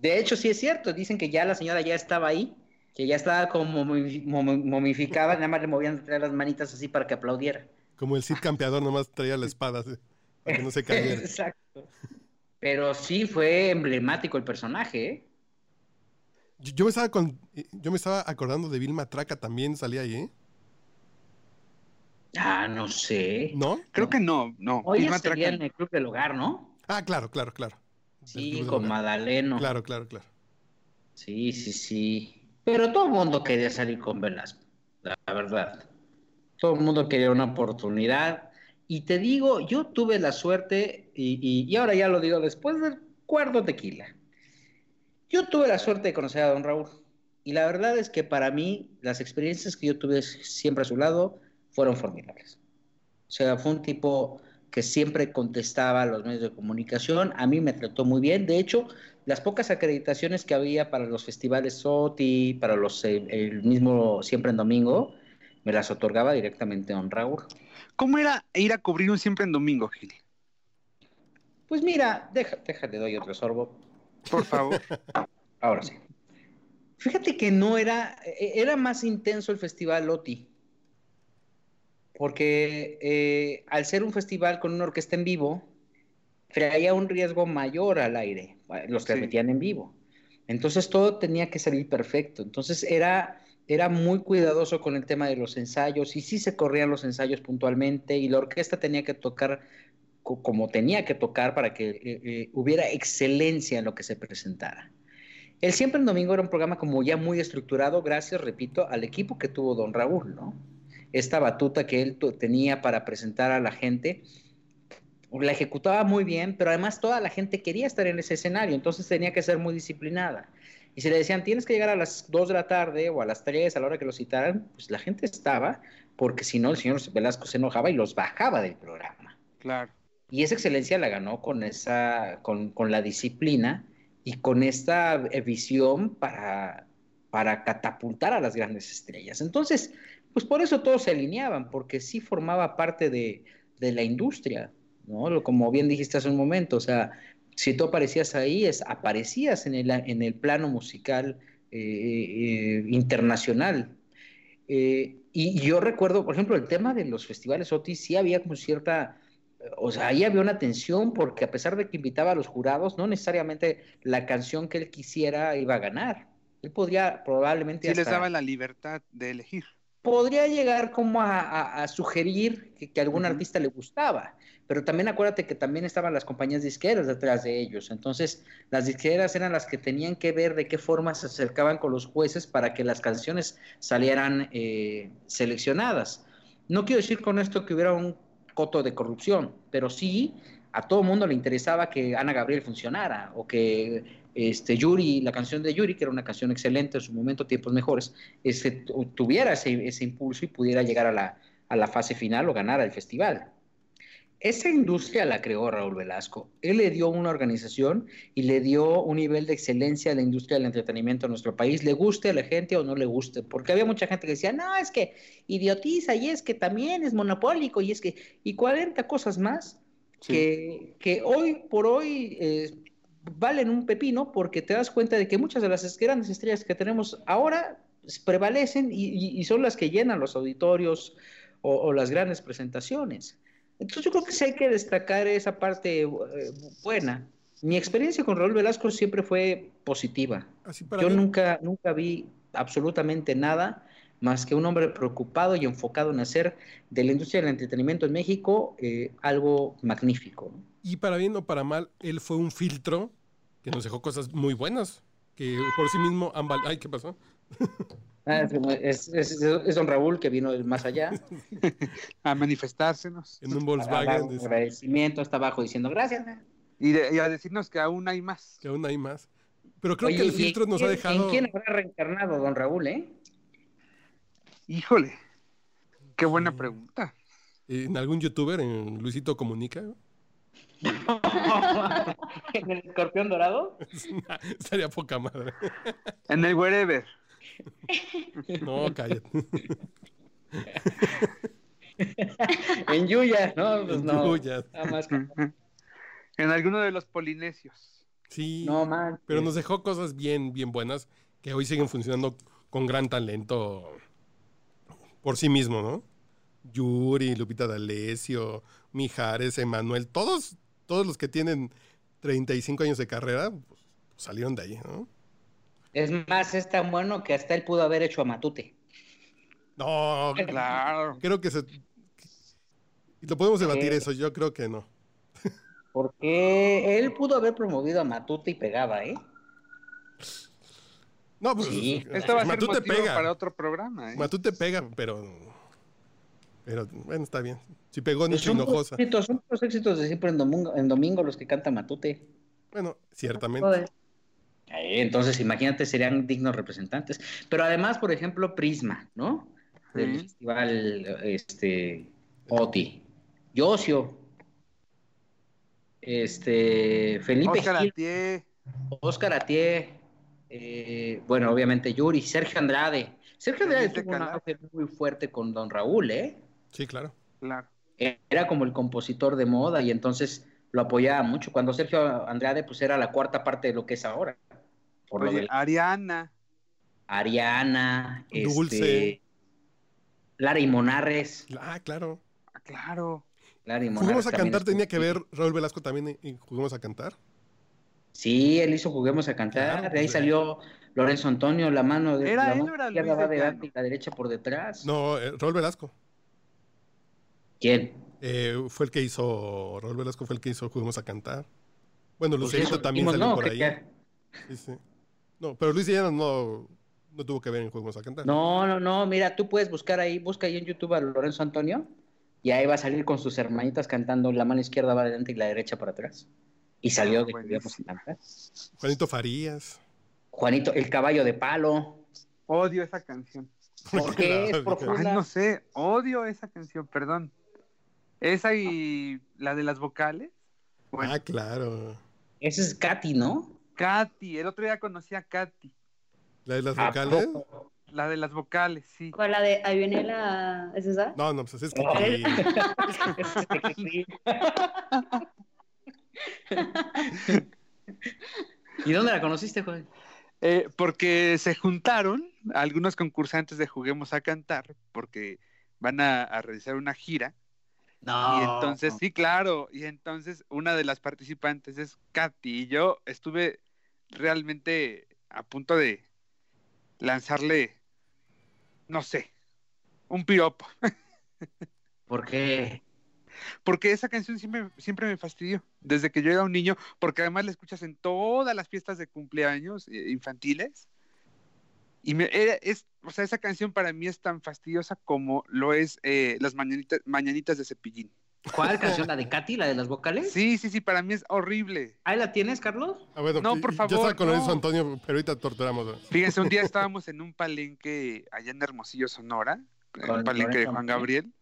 De hecho, sí es cierto. Dicen que ya la señora ya estaba ahí, que ya estaba como momi- momi- momificada, nada más le movían las manitas así para que aplaudiera. Como el Cid campeador nomás traía la espada, ¿sí? para que no se cayera. Exacto. Pero sí fue emblemático el personaje, ¿eh? Yo, yo me estaba con, yo me estaba acordando de Vilma Traca también salía ahí, ¿eh? Ah, no sé. ¿No? Creo que no, no. Hoy Vilma sería Traca- en el Club del Hogar, ¿no? Ah, claro, claro, claro. Sí, con. Madaleno. Claro, claro, claro. Sí, sí, sí. Pero todo el mundo quería salir con Velasco, la verdad. Todo el mundo quería una oportunidad. Y te digo, yo tuve la suerte, y, y- y ahora ya lo digo después del cuarto tequila. Yo tuve la suerte de conocer a don Raúl. Y la verdad es que para mí, las experiencias que yo tuve siempre a su lado fueron formidables. O sea, fue un tipo que siempre contestaba a los medios de comunicación. A mí me trató muy bien. De hecho, las pocas acreditaciones que había para los festivales SOTI, para los eh, el mismo Siempre en Domingo, me las otorgaba directamente don Raúl. ¿Cómo era ir a cubrir un Siempre en Domingo, Gil? Pues mira, deja, déjale, doy otro sorbo. Por favor. Ahora sí. Fíjate que no era, eh, era más intenso el festival OTI. Porque eh, al ser un festival con una orquesta en vivo, traía un riesgo mayor al aire, los Sí. transmitían en vivo. Entonces todo tenía que salir perfecto. Entonces era, era muy cuidadoso con el tema de los ensayos y sí se corrían los ensayos puntualmente y la orquesta tenía que tocar como tenía que tocar para que eh, eh, hubiera excelencia en lo que se presentara. El Siempre en Domingo era un programa como ya muy estructurado, gracias, repito, al equipo que tuvo don Raúl, ¿no? Esta batuta que él tenía para presentar a la gente, la ejecutaba muy bien, pero además toda la gente quería estar en ese escenario, entonces tenía que ser muy disciplinada. Y si le decían, tienes que llegar a las 2 de la tarde o a las 3 a la hora que lo citaran, pues la gente estaba, porque si no, el señor Velasco se enojaba y los bajaba del programa. Claro. Y esa excelencia la ganó con, esa, con, con la disciplina y con esta visión para, para catapultar a las grandes estrellas. Entonces, pues por eso todos se alineaban, porque sí formaba parte de, de la industria, ¿no? Como bien dijiste hace un momento, o sea, si tú aparecías ahí, es, aparecías en el, en el plano musical eh, eh, internacional. Eh, y yo recuerdo, por ejemplo, el tema de los festivales Otis, sí había como cierta, o sea, ahí había una tensión porque a pesar de que invitaba a los jurados, no necesariamente la canción que él quisiera iba a ganar. Él podría probablemente Sí les daba la libertad de elegir. podría llegar como a, a- a sugerir que, que algún artista le gustaba, pero también acuérdate que también estaban las compañías disqueras detrás de ellos, entonces las disqueras eran las que tenían que ver de qué forma se acercaban con los jueces para que las canciones salieran eh, seleccionadas. No quiero decir con esto que hubiera un coto de corrupción, pero sí a todo mundo le interesaba que Ana Gabriel funcionara o que este, Yuri, la canción de Yuri, que era una canción excelente en su momento, tiempos mejores, este, tu- tuviera ese, ese impulso y pudiera llegar a la, a la fase final o ganar el festival. Esa industria la creó Raúl Velasco. Él le dio una organización y le dio un nivel de excelencia a la industria del entretenimiento en nuestro país, le guste a la gente o no le guste, porque había mucha gente que decía, no, es que idiotiza y es que también es monopólico y es que, y 40 cosas más que, que hoy por hoy eh, valen un pepino porque te das cuenta de que muchas de las grandes estrellas que tenemos ahora prevalecen y, y- y son las que llenan los auditorios o, o las grandes presentaciones. Entonces yo creo que sí hay que destacar esa parte eh, buena. Mi experiencia con Raúl Velasco siempre fue positiva. Así para Yo mí. nunca, nunca vi absolutamente nada más que un hombre preocupado y enfocado en hacer de la industria del entretenimiento en México eh, algo magnífico. ¿no? Y para bien o para mal, él fue un filtro que nos dejó cosas muy buenas. Que por sí mismo han Ay, ¿qué pasó? Ah, Es, es- es don Raúl que vino del más allá. A manifestársenos. En un Volkswagen. un agradecimiento hasta abajo diciendo gracias. Y, de- y a decirnos que aún hay más. que aún hay más. Pero creo Oye, que el ¿y filtro nos ha dejado. ¿En quién habrá reencarnado don Raúl, eh? Híjole, qué buena pregunta. En algún youtuber, en Luisito Comunica. ¿En el escorpión dorado? Estaría poca madre. En el wherever. No, cállate. En Yuya, ¿no? Pues En no. Yuya. Nada más. En alguno de los polinesios. Sí. No, man. Pero nos dejó cosas bien, bien buenas que hoy siguen funcionando con gran talento por sí mismo, ¿no? Yuri, Lupita D'Alessio, Mijares, Emanuel, todos, todos los que tienen 35 años de carrera pues, salieron de ahí, ¿no? Es más, es tan bueno que hasta él pudo haber hecho a Matute. No, Claro. creo que se... Lo podemos debatir Eh. eso, yo creo que no. Porque él pudo haber promovido a Matute y pegaba, ¿eh? No, pues Sí. Esto va a ser Matute motivo pega. para otro programa. ¿eh? Matute pega, pero... Pero bueno, está bien. Si pegó Nicho Son Hinojosa. éxitos, son los éxitos de siempre en domingo, en domingo los que canta Matute. Bueno, ciertamente. Eh, Entonces, imagínate, serían dignos representantes. Pero además, por ejemplo, Prisma, ¿no? Del festival este, OTI. Yosio. Este, Felipe Oscar Gil, Atié. Oscar Atié, eh, bueno, obviamente Yuri, Sergio Andrade. Sergio Andrade tuvo un Calaf. auge muy fuerte con Don Raúl, ¿eh? Sí, claro. Claro. Era como el compositor de moda y entonces lo apoyaba mucho. Cuando Sergio Andrade, pues era la cuarta parte de lo que es ahora. Por lo Oye, de Ariana. Ariana, Dulce. este, Lara y Monarres. Ah, claro. Ah, Claro. Lara y Monarres Juguemos a cantar, tenía que ver Raúl Velasco también en- en Juguemos a cantar. Sí, él hizo Juguemos a Cantar. Claro, de ahí pues, salió Lorenzo Antonio, la mano de ¿Era la él mano era izquierda va de adelante Llano? y la derecha por detrás. No, eh, Raúl Velasco. ¿Quién? Eh, fue el que hizo, Raúl Velasco fue el que hizo Juguemos a cantar. Bueno, Pues Lucerito también dijimos, salió ¿no? por ahí. sí. No, pero Luis Llano no, no tuvo que ver en Juguemos a cantar. No, no, no, mira, tú puedes buscar ahí, busca ahí en YouTube a Lorenzo Antonio y ahí va a salir con sus hermanitas cantando la mano izquierda va adelante y la derecha para atrás. Y salió de Cantar. Juanito Farías. Juanito, el caballo de palo. Odio esa canción. Porque es Claro, Ay, profunda. no sé. Odio esa canción, perdón. Esa y la de las vocales. Bueno, Ah, claro. Ese es Katy, ¿no? Katy. El otro día conocí a Katy. La de las ¿A vocales. poco? La de las vocales, sí. ¿Cuál la de ahí viene la. ¿Es esa? No, no, pues es que. Sí. ¿Y dónde la conociste, joven? Eh, porque se juntaron algunos concursantes de Juguemos a Cantar, porque van a, a realizar una gira. No. Y entonces, sí, claro, y entonces una de las participantes es Katy, y yo estuve realmente a punto de lanzarle, no sé, un piropo, ¿Por qué? porque esa canción siempre, siempre me fastidió, desde que yo era un niño, porque además la escuchas en todas las fiestas de cumpleaños eh, infantiles, y me, es, o sea, esa canción para mí es tan fastidiosa como lo es eh, las mañanitas, mañanitas de Cepillín. ¿Cuál canción? ¿La de Katy, la de las vocales? Sí, sí, sí, para mí es horrible. ¿Ahí la tienes, Carlos? No, por Yo favor, estaba con Lorenzo no. Antonio, pero ahorita torturamos. ¿no? Fíjense, un día estábamos en un palenque allá en Hermosillo, Sonora, en Con un palenque de Juan. Gabriel,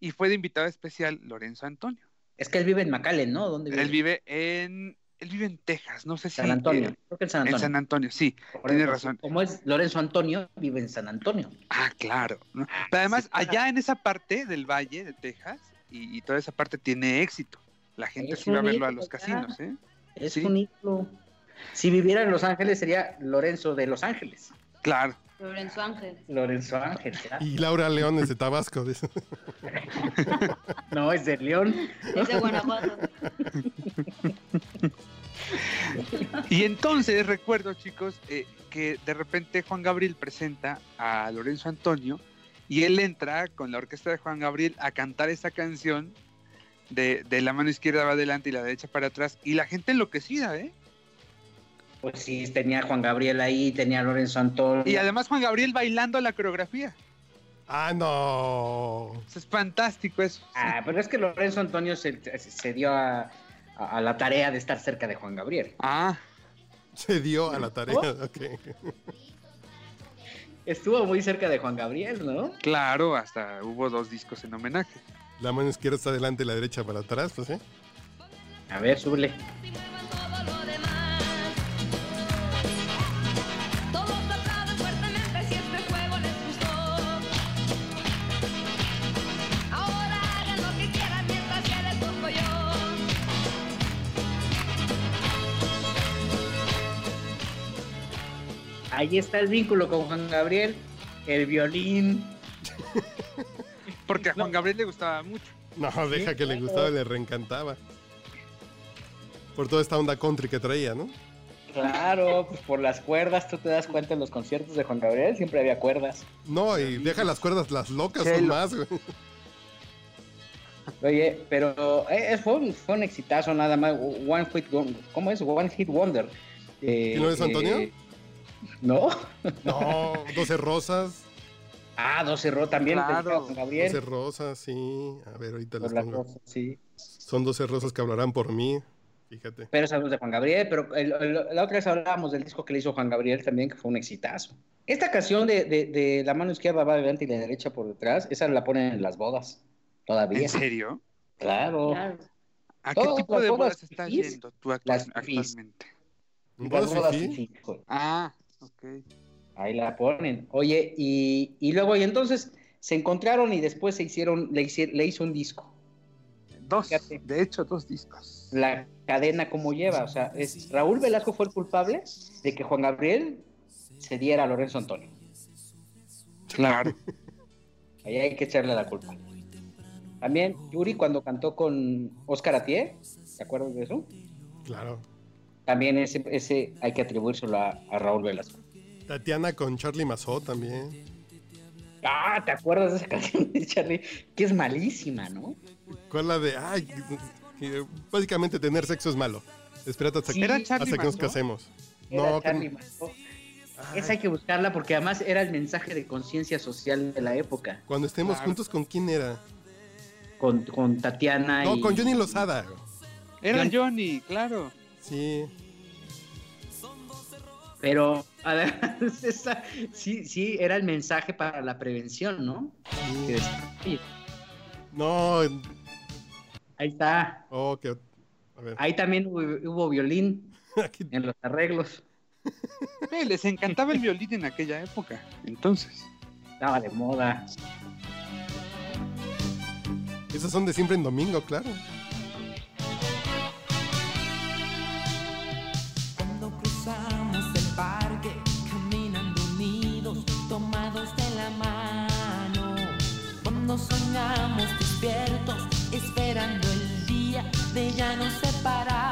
y fue de invitado especial Lorenzo Antonio. Es que él vive en McAllen, ¿no? ¿Dónde vive? Él vive en, él vive en Texas, no sé si San Antonio. eh, Creo que en San en Antonio. San Antonio, sí, Por tiene eso, razón. Como es Lorenzo Antonio, vive en San Antonio. Ah, claro. ¿no? Pero además, sí, claro. allá en esa parte del valle de Texas, y, y toda esa parte tiene éxito. La gente Es sí va a verlo a los casinos, ¿eh? Es Sí. un ídolo. Si viviera en Los Ángeles sería Lorenzo de Los Ángeles. Claro. Lorenzo Ángel. Lorenzo Ángel. Y Laura León es de Tabasco. dice. No, es de León. Es de Guanajuato. Y entonces recuerdo, chicos, eh, que de repente Juan Gabriel presenta a Lorenzo Antonio y él entra con la orquesta de Juan Gabriel a cantar esa canción de, de la mano izquierda va adelante y la derecha para atrás y la gente enloquecida, ¿eh? Pues sí, tenía a Juan Gabriel ahí, tenía a Lorenzo Antonio. Y además Juan Gabriel bailando la coreografía. Ah, no. Eso es fantástico eso. Ah, pero es que Lorenzo Antonio se, se dio a, a- a la tarea de estar cerca de Juan Gabriel. Ah, Se dio a la tarea. ok. Estuvo muy cerca de Juan Gabriel, ¿no? claro, hasta hubo dos discos en homenaje. La mano izquierda está adelante y la derecha para atrás, pues, ¿eh? A ver, súbele. Ahí está el vínculo con Juan Gabriel, el violín. Porque a Juan Gabriel le gustaba mucho. No, deja que le gustaba y le reencantaba. Por toda esta onda country que traía, ¿no? Claro, pues por las cuerdas, tú te das cuenta en los conciertos de Juan Gabriel, siempre había cuerdas. No, y deja las cuerdas, las locas son lo- más, güey. Oye, pero eh, fue, un, fue un exitazo nada más. One Hit Wonder. ¿Cómo es? One Hit Wonder. Eh, ¿Y no es Antonio? eh, no. No, 12 rosas. Ah, 12 Ro también. Claro. Juan 12 Gabriel. rosas, sí. A ver, ahorita Por las pongo. rosas, sí. Son 12 rosas que hablarán por mí. Fíjate. Pero esa es de Juan Gabriel, pero el- el- la otra vez hablábamos del disco que le hizo Juan Gabriel también, que fue un exitazo. Esta canción de, de- de la mano izquierda va adelante y la derecha por detrás, esa la ponen en las bodas. Todavía. ¿En serio? Claro. Claro. ¿A qué tipo de bodas bodas estás yendo tú actual- actualmente? ¿Un Las bodas bodas fifí? fifí. Ah, ok. Ahí la ponen. Oye, y, y luego, y entonces se encontraron y después se hicieron, le, le hizo un disco. Dos, Fíjate. de hecho, dos discos. La cadena como lleva, o sea, es, Raúl Velasco fue el culpable de que Juan Gabriel se diera a Lorenzo Antonio. Claro. Ahí hay que echarle la culpa. También Yuri cuando cantó con Oscar Atié, ¿te acuerdas de eso? Claro. También ese, ese hay que atribuírselo a, a Raúl Velasco. Tatiana con Charlie Mazot también. Ah, ¿te acuerdas de esa canción de Charlie? Que es malísima, ¿no? ¿Cuál la de.? Ay, básicamente tener sexo es malo. Espérate hasta, Sí. que, ¿Era hasta que nos casemos. Era No, Charlie con- Manson. Esa hay que buscarla porque además era el mensaje de conciencia social de la época. cuando estemos Claro. juntos, ¿con quién era? Con, con Tatiana No, y... con Johnny Lozada. Era John- Johnny, claro. Sí. Pero además, esa- sí, sí, era el mensaje para la prevención, ¿no? Que sí. decía, "Oye, No. Ahí está. Oh. A ver. Ahí también hubo, hubo violín Aquí- en los arreglos. Eh, les encantaba el violín en aquella época. Entonces, Estaba de moda. Esas son de siempre en domingo, claro. Cuando soñamos despiertos, esperando el día de ya no separarnos.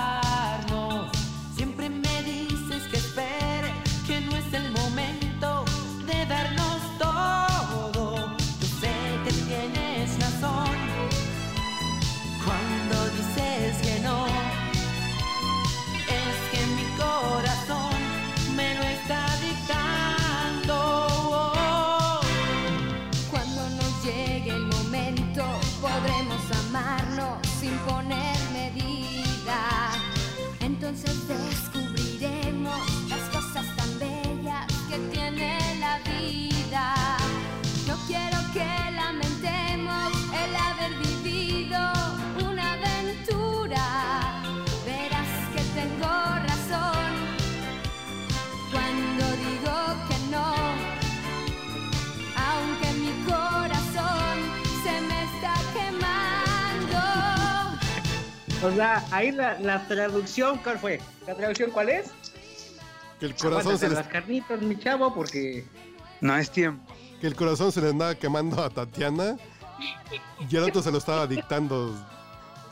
O sea, ahí la, la traducción, ¿cuál fue? ¿La traducción cuál es? Que el corazón se Aguántate les, las carnitas, mi chavo, porque No es tiempo. que el corazón se le andaba quemando a Tatiana y el otro se lo estaba dictando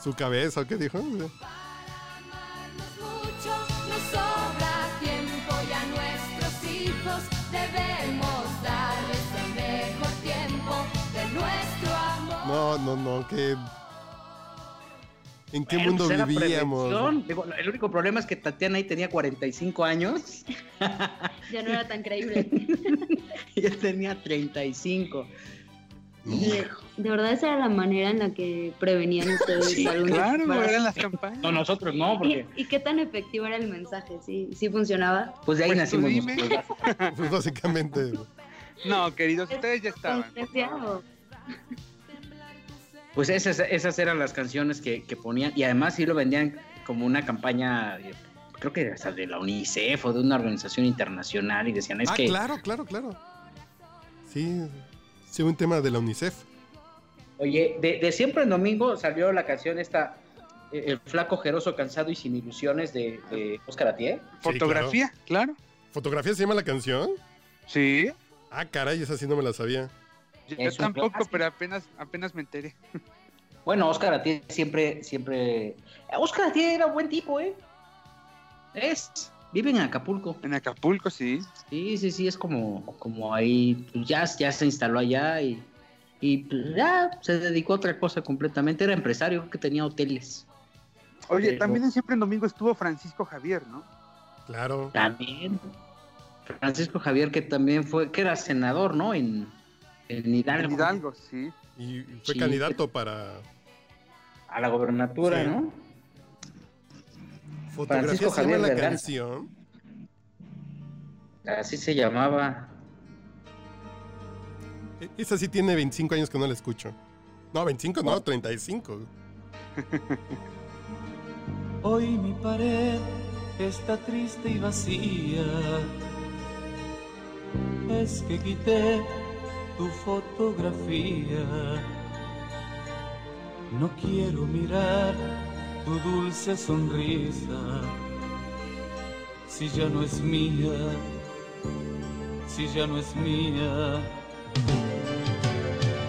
su cabeza, ¿o qué dijo? No, no, no, que... ¿En qué Bueno, mundo pues vivíamos? Digo, el único problema es que Tatiana ahí tenía 45 años Ya no era tan creíble. y yo tenía 35. Hijo. De verdad esa era la manera en la que prevenían ustedes Sí, Claro, eran las campañas. No, nosotros no, ¿Y, porque y qué tan efectivo era el mensaje? ¿Sí, sí funcionaba? pues de ahí Pues nacimos. Pues básicamente... No, queridos, ustedes ya estaban. Pues esas, esas eran las canciones que, que ponían y además sí lo vendían como una campaña, creo que hasta de la UNICEF o de una organización internacional y decían, es ah, que claro, claro, claro. Sí, sí, un tema de la UNICEF. Oye, de, de siempre en domingo salió la canción esta, eh, El flaco jeroso, cansado y sin ilusiones de, de Oscar Atié. Fotografía, claro. ¿Fotografía se llama la canción? Sí. Ah, caray, esa sí no me la sabía. Yo tampoco, clásico. pero apenas, apenas me enteré. Bueno, Oscar Atié siempre, siempre... Oscar Atié era buen tipo, ¿eh? Es, vive en Acapulco. En Acapulco, sí. Sí, sí, sí, es como, como ahí, pues ya, ya se instaló allá y, y pues ya se dedicó a otra cosa completamente. Era empresario, creo que tenía hoteles. Oye, Pero- también en Siempre en Domingo estuvo Francisco Javier, ¿no? Claro. También. Francisco Javier, que también fue, que era senador, ¿no? En, en Hidalgo. En Hidalgo, sí. Y fue Sí. candidato para A la gobernatura, Sí. ¿no? fotografía Francisco se llama Javier la Berganza. canción. Así se llamaba. E- Esa sí tiene 25 años que no la escucho. No, 25 no, 35. Hoy mi pared está triste y vacía. Es que quité tu fotografía. No quiero mirar tu dulce sonrisa. Si ya no es mía, si ya no es mía.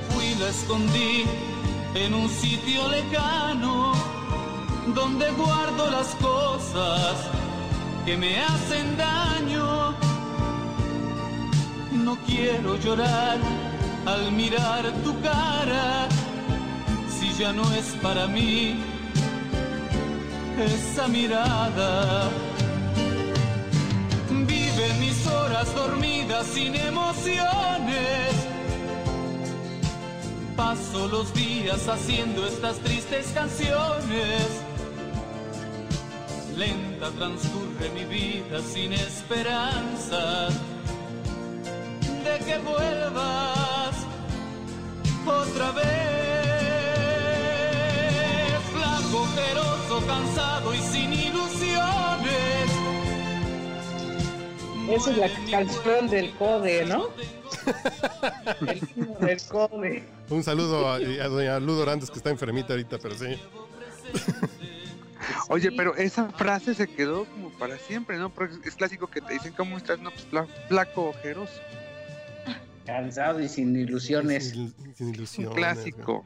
Fui la escondí en un sitio lejano donde guardo las cosas que me hacen daño. No quiero llorar al mirar tu cara, si ya no es para mí esa mirada. Vive mis horas dormidas sin emociones. Paso los días haciendo estas tristes canciones. Lenta transcurre mi vida sin esperanza de que vuelvas otra vez. Flaco, ojeroso, cansado y sin ilusiones. Esa es la canción del code, ¿no? El del code. Un saludo a, a doña Lu Dorantes que está enfermita ahorita, pero sí. Oye, pero esa frase se quedó como para siempre, ¿no? Porque es clásico que te dicen, ¿cómo estás? No, pues fla- flaco, ojeroso. Cansado y sin ilusiones. Sin, sin Un ilusiones. clásico.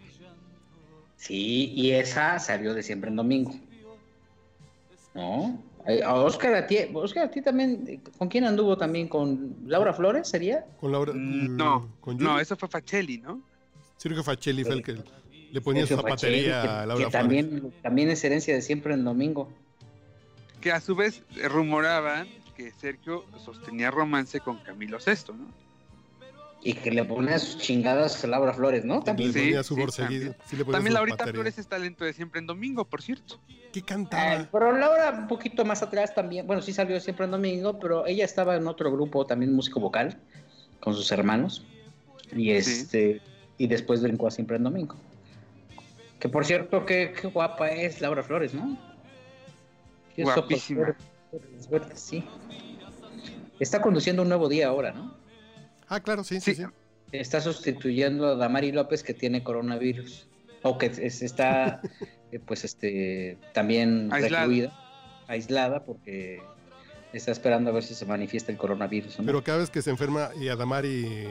Sí, y esa salió de siempre en domingo. ¿No? Eh, A Oscar a ti, Oscar a ti también, ¿con quién anduvo también? ¿Con Laura Flores sería? Con Laura. Mm, No, con no, eso fue Facelli, ¿no? Sergio Facelli fue el que le ponía su zapatería que- a que, Laura Flores. también, también es herencia de siempre en domingo. Que a su vez rumoraban que Sergio sostenía romance con Camilo VI, ¿no? Y que le ponía sus chingadas a Laura Flores, ¿no? También. ponía su sí, también. Sí le ponía También su Laurita batería. Flores es talento de siempre en domingo, por cierto. ¿Qué cantaba? pero Laura un poquito más atrás también, bueno, sí salió siempre en domingo, pero ella estaba en otro grupo también músico vocal con sus hermanos y este y después brincó a siempre en domingo. Que por cierto, qué, qué guapa es Laura Flores, ¿no? Qué Guapísima. sí. Está conduciendo un nuevo día ahora, ¿no? Ah, claro, sí, sí, Sí. sí. Está sustituyendo a Damari López que tiene coronavirus. O que es- está, eh, pues, este, también Aislada. recluida, aislada, porque está esperando a ver si se manifiesta el coronavirus. ¿no? Pero cada vez que se enferma y Adamari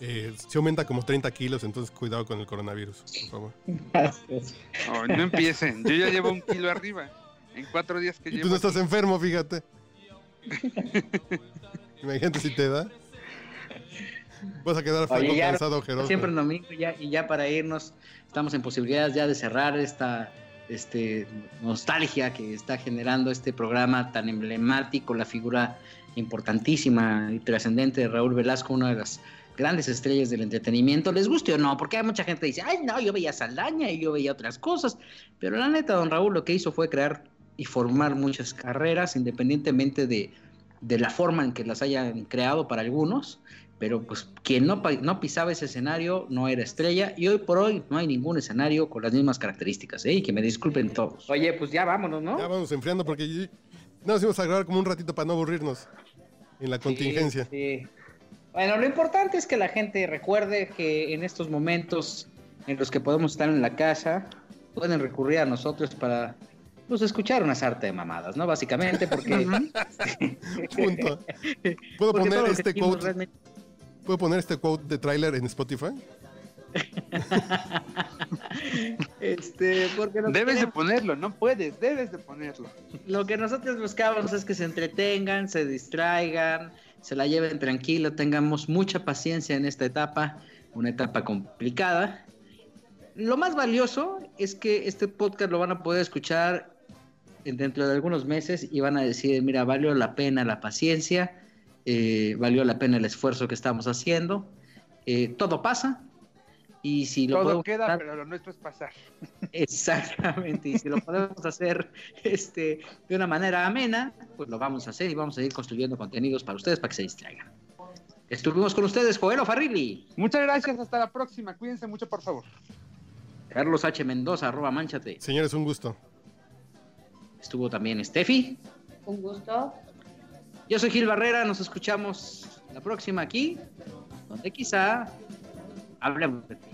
eh, se aumenta como 30 kilos, entonces cuidado con el coronavirus, por favor. Oh, no empiecen. Yo ya llevo un kilo arriba. En cuatro días que Y llevo. tú no estás aquí. enfermo, fíjate. Imagínate si te da. Vas a quedar flaco, cansado, ojeroso. siempre en domingo ya, y ya para irnos, estamos en posibilidades ya de cerrar esta este, nostalgia que está generando este programa tan emblemático, la figura importantísima y trascendente de Raúl Velasco, una de las grandes estrellas del entretenimiento, les guste o no, porque hay mucha gente que dice, ay no, yo veía Saldaña y yo veía otras cosas, pero la neta, don Raúl lo que hizo fue crear y formar muchas carreras, independientemente de, de la forma en que las hayan creado para algunos, pero pues quien no, pa- no pisaba ese escenario no era estrella y hoy por hoy no hay ningún escenario con las mismas características, ¿eh? Y que me disculpen todos. Oye, pues ya vámonos, ¿no? Ya vamos enfriando porque ya- nos íbamos a grabar como un ratito para no aburrirnos en la contingencia. Sí, sí. Bueno, lo importante es que la gente recuerde que en estos momentos en los que podemos estar en la casa, pueden recurrir a nosotros para pues escuchar una sarta de mamadas, ¿no? Básicamente porque... Punto. ¿Puedo Porque poner este quote? realmente- ¿Puedo poner este quote de tráiler en Spotify? Este, porque lo que Debes de ponerlo, no puedes, debes de ponerlo. Lo que nosotros buscamos es que se entretengan, se distraigan, se la lleven tranquilo, tengamos mucha paciencia en esta etapa, una etapa complicada. Lo más valioso es que este podcast lo van a poder escuchar en- dentro de algunos meses y van a decir, mira, valió la pena la paciencia, eh, valió la pena el esfuerzo que estamos haciendo, eh, todo pasa. Y si lo Todo podemos queda, hacer- pero lo nuestro es pasar. Exactamente, y si lo podemos hacer este, de una manera amena, pues lo vamos a hacer y vamos a ir construyendo contenidos para ustedes para que se distraigan. Estuvimos con ustedes, Joel Farrilli, Muchas gracias, hasta la próxima. Cuídense mucho, por favor. Carlos H. Mendoza, arroba manchate. Señores, un gusto. Estuvo también Steffi. Un gusto. Yo soy Gil Barrera, nos escuchamos la próxima aquí, donde quizá hablemos de ti.